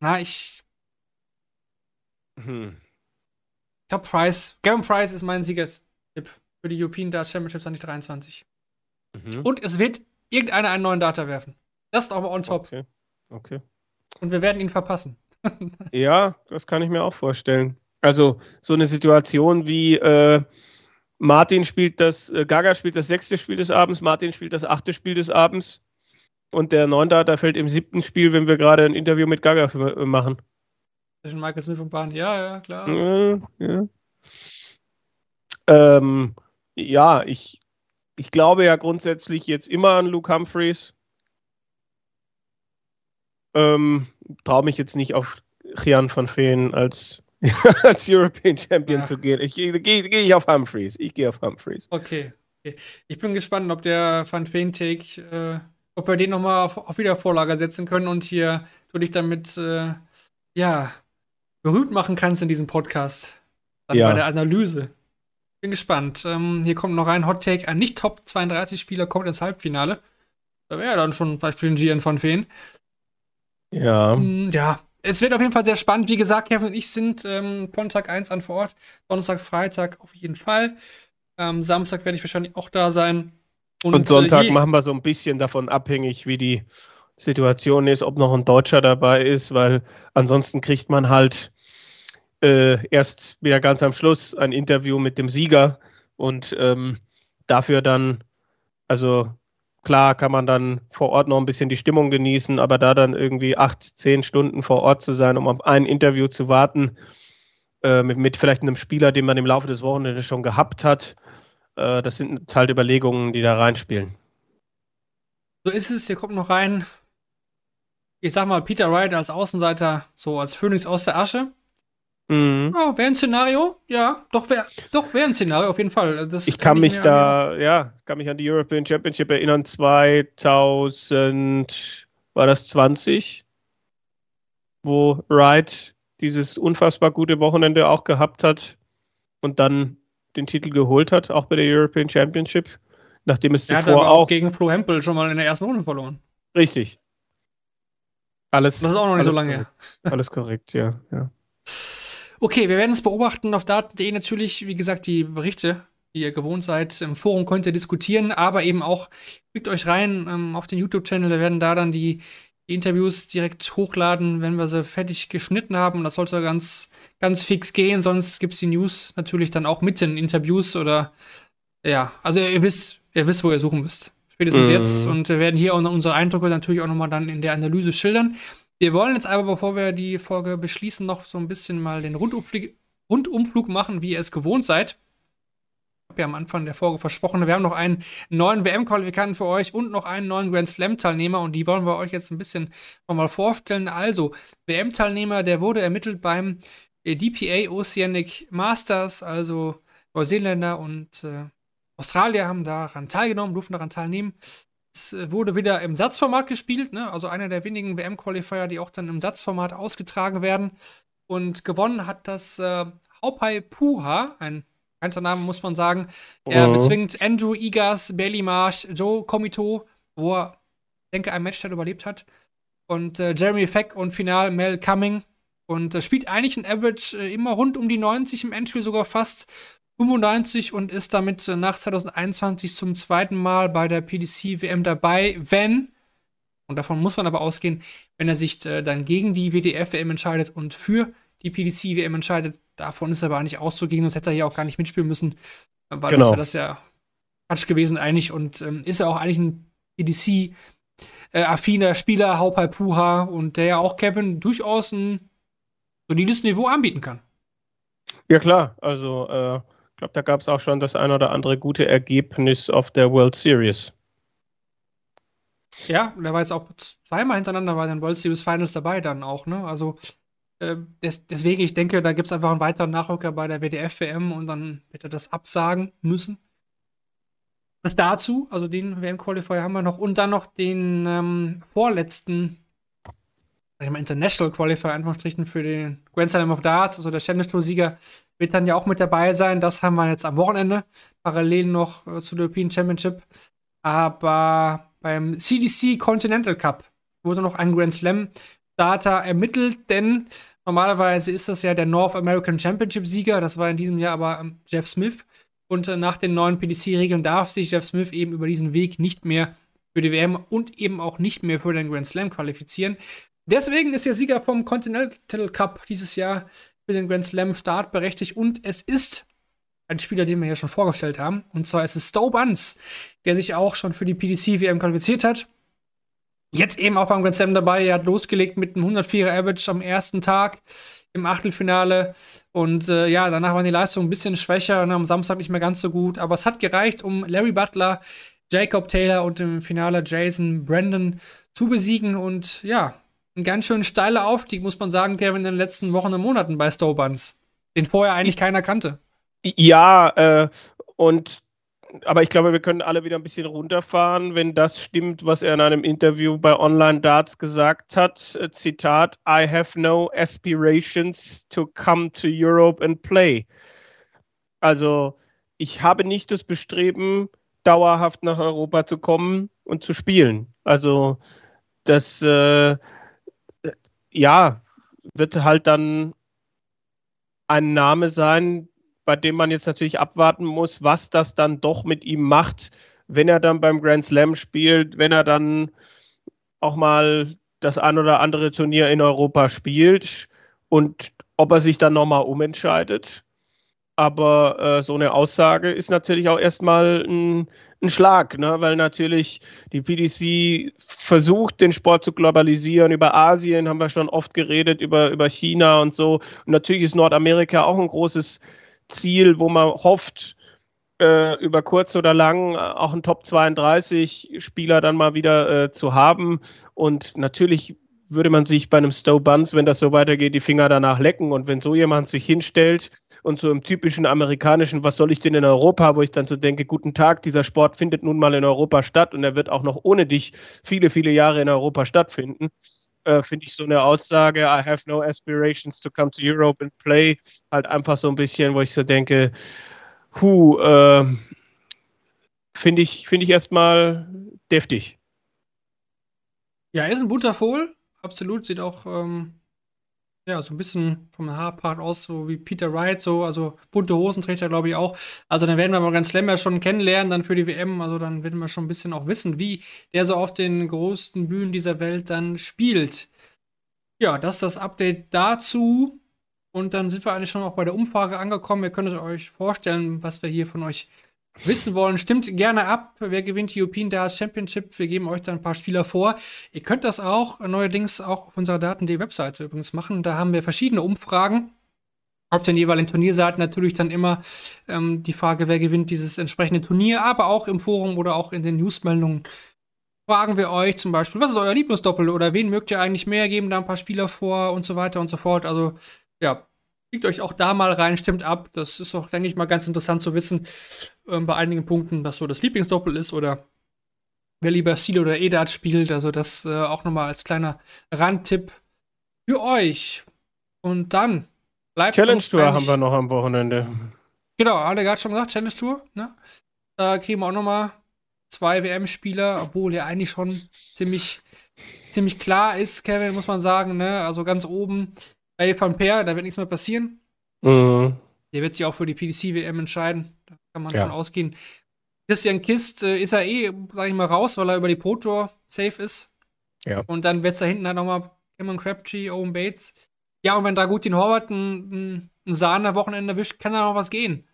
Na, ich. Hm. Ich glaube, Price. Gavin Price ist mein Siegertipp für die European Dart Championship 2023. Mhm. Und es wird irgendeiner einen neuen Data werfen. Das ist aber on top. Okay. okay. Und wir werden ihn verpassen. [LAUGHS] ja, das kann ich mir auch vorstellen. Also so eine Situation wie äh, Martin spielt das, äh, Gaga spielt das sechste Spiel des Abends, Martin spielt das achte Spiel des Abends und der Neundata fällt im siebten Spiel, wenn wir gerade ein Interview mit Gaga äh, machen. Zwischen Michael Smith und Bahn. Ja, ja, klar. Ja, ja. Ähm, ja ich, ich glaube ja grundsätzlich jetzt immer an Luke Humphreys. Ähm, Traue mich jetzt nicht auf Jan van Veen als, [LAUGHS] als European Champion ja. zu gehen. Ich gehe geh, geh auf Humphreys. Ich gehe auf Humphreys. Okay. okay. Ich bin gespannt, ob der Van Veen Take, äh, ob wir den nochmal auf, auf Wiedervorlage setzen können und hier du dich damit, äh, ja, berühmt machen kannst in diesem Podcast. Dann ja. bei der Analyse. Bin gespannt. Ähm, hier kommt noch ein Hot Take. Ein Nicht-Top 32-Spieler kommt ins Halbfinale. Da wäre dann schon Beispiel ein GN von Feen. Ja. Mm, ja. Es wird auf jeden Fall sehr spannend. Wie gesagt, Kevin und ich sind ähm, von Tag 1 an vor Ort. Donnerstag, Freitag auf jeden Fall. Ähm, Samstag werde ich wahrscheinlich auch da sein. Und, und Sonntag äh, machen wir so ein bisschen davon abhängig, wie die Situation ist, ob noch ein Deutscher dabei ist, weil ansonsten kriegt man halt äh, erst wieder ganz am Schluss ein Interview mit dem Sieger und ähm, dafür dann, also klar kann man dann vor Ort noch ein bisschen die Stimmung genießen, aber da dann irgendwie acht, zehn Stunden vor Ort zu sein, um auf ein Interview zu warten, äh, mit, mit, vielleicht einem Spieler, den man im Laufe des Wochenendes schon gehabt hat, äh, das sind halt Überlegungen, die da reinspielen. So ist es, hier kommt noch rein, ich sag mal, Peter Wright als Außenseiter, so als Phönix aus der Asche. Mhm. Oh, wäre ein Szenario? Ja, doch wäre doch wär ein Szenario, auf jeden Fall. Das ich kann, kann mich da, an, ja, kann mich an die European Championship erinnern, 2000, war das 20, wo Wright dieses unfassbar gute Wochenende auch gehabt hat und dann den Titel geholt hat, auch bei der European Championship, nachdem es zuvor ja, auch, auch gegen Flo Hempel schon mal in der ersten Runde verloren. Richtig. Alles. Das ist auch noch nicht so lange her. Alles korrekt, ja, ja. Okay, wir werden es beobachten auf daten.de natürlich, wie gesagt, die Berichte, die ihr gewohnt seid. Im Forum könnt ihr diskutieren, aber eben auch, klickt euch rein ähm, auf den YouTube-Channel. Wir werden da dann die, die, Interviews direkt hochladen, wenn wir sie fertig geschnitten haben. Das sollte ganz, ganz fix gehen, sonst gibt es die News natürlich dann auch mit den Interviews oder ja, also ihr wisst, ihr wisst, wo ihr suchen müsst. Spätestens mhm. jetzt. Und wir werden hier auch unsere Eindrücke natürlich auch nochmal dann in der Analyse schildern. Wir wollen jetzt aber, bevor wir die Folge beschließen, noch so ein bisschen mal den Rundumflug, Rundumflug machen, wie ihr es gewohnt seid. Ich habe ja am Anfang der Folge versprochen, wir haben noch einen neuen WM-Qualifikanten für euch und noch einen neuen Grand Slam-Teilnehmer und die wollen wir euch jetzt ein bisschen nochmal vorstellen. Also, WM-Teilnehmer, der wurde ermittelt beim DPA Oceanic Masters, also Neuseeländer und äh, Australier haben daran teilgenommen, durften daran teilnehmen. Es äh, wurde wieder im Satzformat gespielt, ne? also einer der wenigen WM-Qualifier, die auch dann im Satzformat ausgetragen werden. Und gewonnen hat das äh, Haupai Puha, ein bekannter Name muss man sagen. Er oh. bezwingt Andrew Igas, Bailey Marsh, Joe Komito, wo er, denke ein Match überlebt hat. Und äh, Jeremy Feck und final Mel Cumming. Und äh, spielt eigentlich ein Average äh, immer rund um die 90 im Endspiel, sogar fast 95 und ist damit nach 2021 zum zweiten Mal bei der PDC WM dabei, wenn, und davon muss man aber ausgehen, wenn er sich äh, dann gegen die WDF WM entscheidet und für die PDC WM entscheidet. Davon ist er aber nicht auszugehen, sonst hätte er hier auch gar nicht mitspielen müssen, weil genau. das wäre das ja Quatsch gewesen eigentlich und ähm, ist er auch eigentlich ein PDC äh, affiner Spieler, Haupal Puha und der ja auch Kevin durchaus ein solides Niveau anbieten kann. Ja klar, also äh ich glaube, da gab es auch schon das ein oder andere gute Ergebnis auf der World Series. Ja, der war jetzt auch zweimal hintereinander bei den World Series Finals dabei dann auch, ne? Also äh, des, deswegen, ich denke, da gibt es einfach einen weiteren Nachrücker bei der WDF-WM und dann wird er das absagen müssen. Das dazu, also den WM-Qualifier haben wir noch und dann noch den ähm, vorletzten ich mal, International Qualifier, Anführungsstrichen, für den Grand Slam of Darts, also der Challenge Tour-Sieger wird dann ja auch mit dabei sein. Das haben wir jetzt am Wochenende, parallel noch äh, zu der European Championship. Aber beim CDC Continental Cup wurde noch ein Grand Slam Data ermittelt, denn normalerweise ist das ja der North American Championship Sieger. Das war in diesem Jahr aber ähm, Jeff Smith. Und äh, nach den neuen PDC-Regeln darf sich Jeff Smith eben über diesen Weg nicht mehr für die WM und eben auch nicht mehr für den Grand Slam qualifizieren. Deswegen ist der Sieger vom Continental Cup dieses Jahr für den Grand Slam Start berechtigt und es ist ein Spieler, den wir ja schon vorgestellt haben. Und zwar ist es Stowe Buns, der sich auch schon für die PDC WM qualifiziert hat. Jetzt eben auch beim Grand Slam dabei. Er hat losgelegt mit einem 104er Average am ersten Tag im Achtelfinale. Und äh, ja, danach waren die Leistungen ein bisschen schwächer und am Samstag nicht mehr ganz so gut. Aber es hat gereicht, um Larry Butler, Jacob Taylor und im Finale Jason Brandon zu besiegen. Und ja, ein ganz schön steiler Aufstieg, muss man sagen, Kevin, in den letzten Wochen und Monaten bei Stowbuns, den vorher eigentlich keiner kannte. Ja, äh, und aber ich glaube, wir können alle wieder ein bisschen runterfahren, wenn das stimmt, was er in einem Interview bei Online Darts gesagt hat. Äh, Zitat: I have no aspirations to come to Europe and play. Also ich habe nicht das Bestreben, dauerhaft nach Europa zu kommen und zu spielen. Also das, äh, ja, wird halt dann ein Name sein, bei dem man jetzt natürlich abwarten muss, was das dann doch mit ihm macht, wenn er dann beim Grand Slam spielt, wenn er dann auch mal das ein oder andere Turnier in Europa spielt und ob er sich dann nochmal umentscheidet. Aber äh, so eine Aussage ist natürlich auch erstmal ein, ein Schlag, ne? weil natürlich die PDC versucht, den Sport zu globalisieren. Über Asien haben wir schon oft geredet, über, über China und so. Und natürlich ist Nordamerika auch ein großes Ziel, wo man hofft, äh, über kurz oder lang auch einen Top 32 Spieler dann mal wieder äh, zu haben. Und natürlich würde man sich bei einem Stowe Buns, wenn das so weitergeht, die Finger danach lecken. Und wenn so jemand sich hinstellt und so im typischen amerikanischen, was soll ich denn in Europa, wo ich dann so denke, guten Tag, dieser Sport findet nun mal in Europa statt und er wird auch noch ohne dich viele, viele Jahre in Europa stattfinden. Äh, Finde ich so eine Aussage, I have no aspirations to come to Europe and play, halt einfach so ein bisschen, wo ich so denke, hu, äh, finde ich, find ich erstmal deftig. Ja, er ist ein bunter Fohl, absolut. Sieht auch ähm, ja, so ein bisschen vom Haarpart aus, so wie Peter Wright, so, also bunte Hosen trägt er, glaube ich, auch. Also dann werden wir mal ganz Slam ja schon kennenlernen, dann für die WM. Also dann werden wir schon ein bisschen auch wissen, wie der so auf den größten Bühnen dieser Welt dann spielt. Ja, das ist das Update dazu. Und dann sind wir eigentlich schon auch bei der Umfrage angekommen. Ihr könnt euch vorstellen, was wir hier von euch wissen wollen, stimmt gerne ab. Wer gewinnt die European Darts Championship? Wir geben euch da ein paar Spieler vor. Ihr könnt das auch neuerdings auch auf unserer Daten.de-Webseite übrigens machen. Da haben wir verschiedene Umfragen. Auf den jeweiligen Turnierseiten natürlich dann immer ähm, die Frage, wer gewinnt dieses entsprechende Turnier, aber auch im Forum oder auch in den Newsmeldungen fragen wir euch zum Beispiel, was ist euer Lieblingsdoppel oder wen mögt ihr eigentlich mehr, geben da ein paar Spieler vor und so weiter und so fort. Also ja, Klickt euch auch da mal rein, stimmt ab. Das ist auch, denke ich mal, ganz interessant zu wissen, ähm, bei einigen Punkten, was so das Lieblingsdoppel ist oder wer lieber Steel oder E-Dart spielt. Also das äh, auch nochmal als kleiner Randtipp für euch. Und dann bleibt Challenge Tour haben wir noch am Wochenende. Genau, alle gerade schon gesagt, Challenge Tour. Ne? Da kriegen wir auch nochmal zwei WM-Spieler, obwohl ja eigentlich schon ziemlich, ziemlich klar ist, Kevin, muss man sagen. Ne? Also ganz oben bei Van Peer, da wird nichts mehr passieren. Mhm. Der wird sich auch für die PDC-WM entscheiden. Da kann man ja. davon ausgehen. Christian Kist äh, ist er eh, sag ich mal, raus, weil er über die Pro Tour safe ist. Ja. Und dann wird es da hinten halt nochmal Cameron Crabtree, Owen Bates. Ja, und wenn da gut den Horvath ein, ein Sahne-Wochenende erwischt, kann da noch was gehen.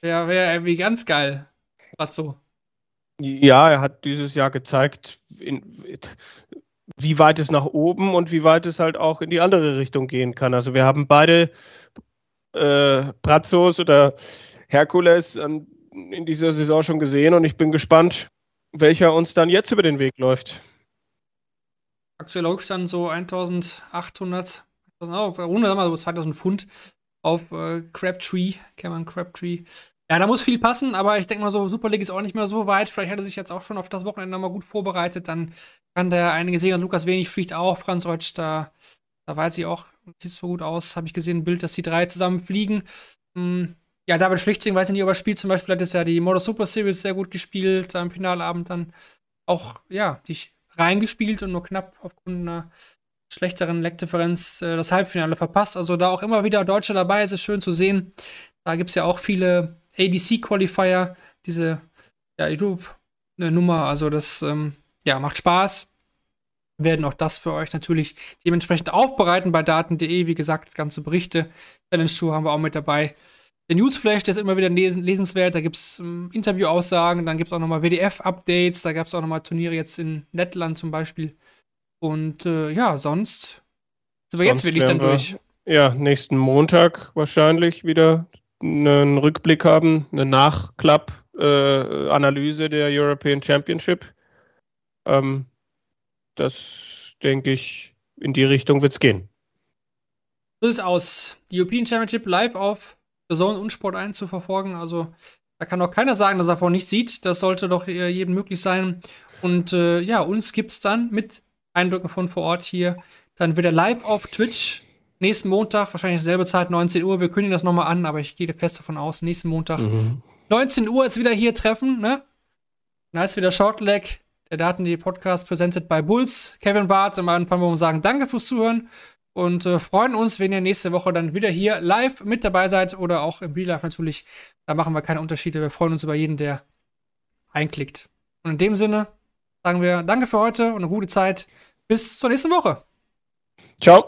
Wäre wär irgendwie ganz geil. Gerade so. Ja, er hat dieses Jahr gezeigt, in, wie weit es nach oben und wie weit es halt auch in die andere Richtung gehen kann. Also wir haben beide äh, Brazos oder Herkules in dieser Saison schon gesehen und ich bin gespannt, welcher uns dann jetzt über den Weg läuft. Aktuell Aufstand so 1800, oh, runter sagen wir so 2000 Pfund auf äh, Crabtree, Cameron Crabtree. Ja, da muss viel passen, aber ich denke mal so, Super League ist auch nicht mehr so weit. Vielleicht hat er sich jetzt auch schon auf das Wochenende nochmal gut vorbereitet. Dann kann der einige sehen. Lukas Wenig fliegt auch. Franz Reutsch, da, da weiß ich auch, sieht so gut aus. Habe ich gesehen, ein Bild, dass die drei zusammen fliegen. Hm, ja, David Schlichting, weiß ich nicht, ob er spielt. Zum Beispiel hat es ja die Motor Super Series sehr gut gespielt. Am Finalabend dann auch, ja, dich reingespielt und nur knapp aufgrund einer schlechteren Leckdifferenz äh, das Halbfinale verpasst. Also da auch immer wieder Deutsche dabei. Es ist schön zu sehen. Da gibt es ja auch viele ADC-Qualifier, diese ja, YouTube-Nummer. Also das ähm, ja, macht Spaß. Wir werden auch das für euch natürlich dementsprechend aufbereiten bei daten.de. Wie gesagt, ganze Berichte. Challenge Tour haben wir auch mit dabei. Der Newsflash, der ist immer wieder lesenswert. Da gibt es ähm, Interview-Aussagen, dann gibt es auch nochmal WDF-Updates, da gab es auch nochmal Turniere jetzt in Lettland zum Beispiel. Und äh, ja, sonst sind wir sonst jetzt wirklich dann durch. Ja, nächsten Montag wahrscheinlich wieder einen Rückblick haben, eine Nachklapp-Analyse äh, der European Championship. Ähm, das denke ich, in die Richtung wird es gehen. So ist es aus. Die European Championship live auf The Zone und Sport 1 zu verfolgen. Also da kann auch keiner sagen, dass er davon nicht sieht. Das sollte doch jedem möglich sein. Und äh, ja, uns gibt es dann mit Eindrücken von vor Ort hier dann wieder live auf Twitch nächsten Montag, wahrscheinlich dieselbe Zeit, 19 Uhr. Wir kündigen das nochmal an, aber ich gehe fest davon aus, nächsten Montag. Mhm. 19 Uhr ist wieder hier treffen, ne? Ist wieder Shortleg, der Daten, die Podcast presented by Bulls. Kevin Barth, am Anfang wollen wir sagen, danke fürs Zuhören und äh, freuen uns, wenn ihr nächste Woche dann wieder hier live mit dabei seid oder auch im Real Life natürlich. Da machen wir keine Unterschiede. Wir freuen uns über jeden, der einklickt. Und in dem Sinne sagen wir Danke für heute und eine gute Zeit. Bis zur nächsten Woche. Ciao.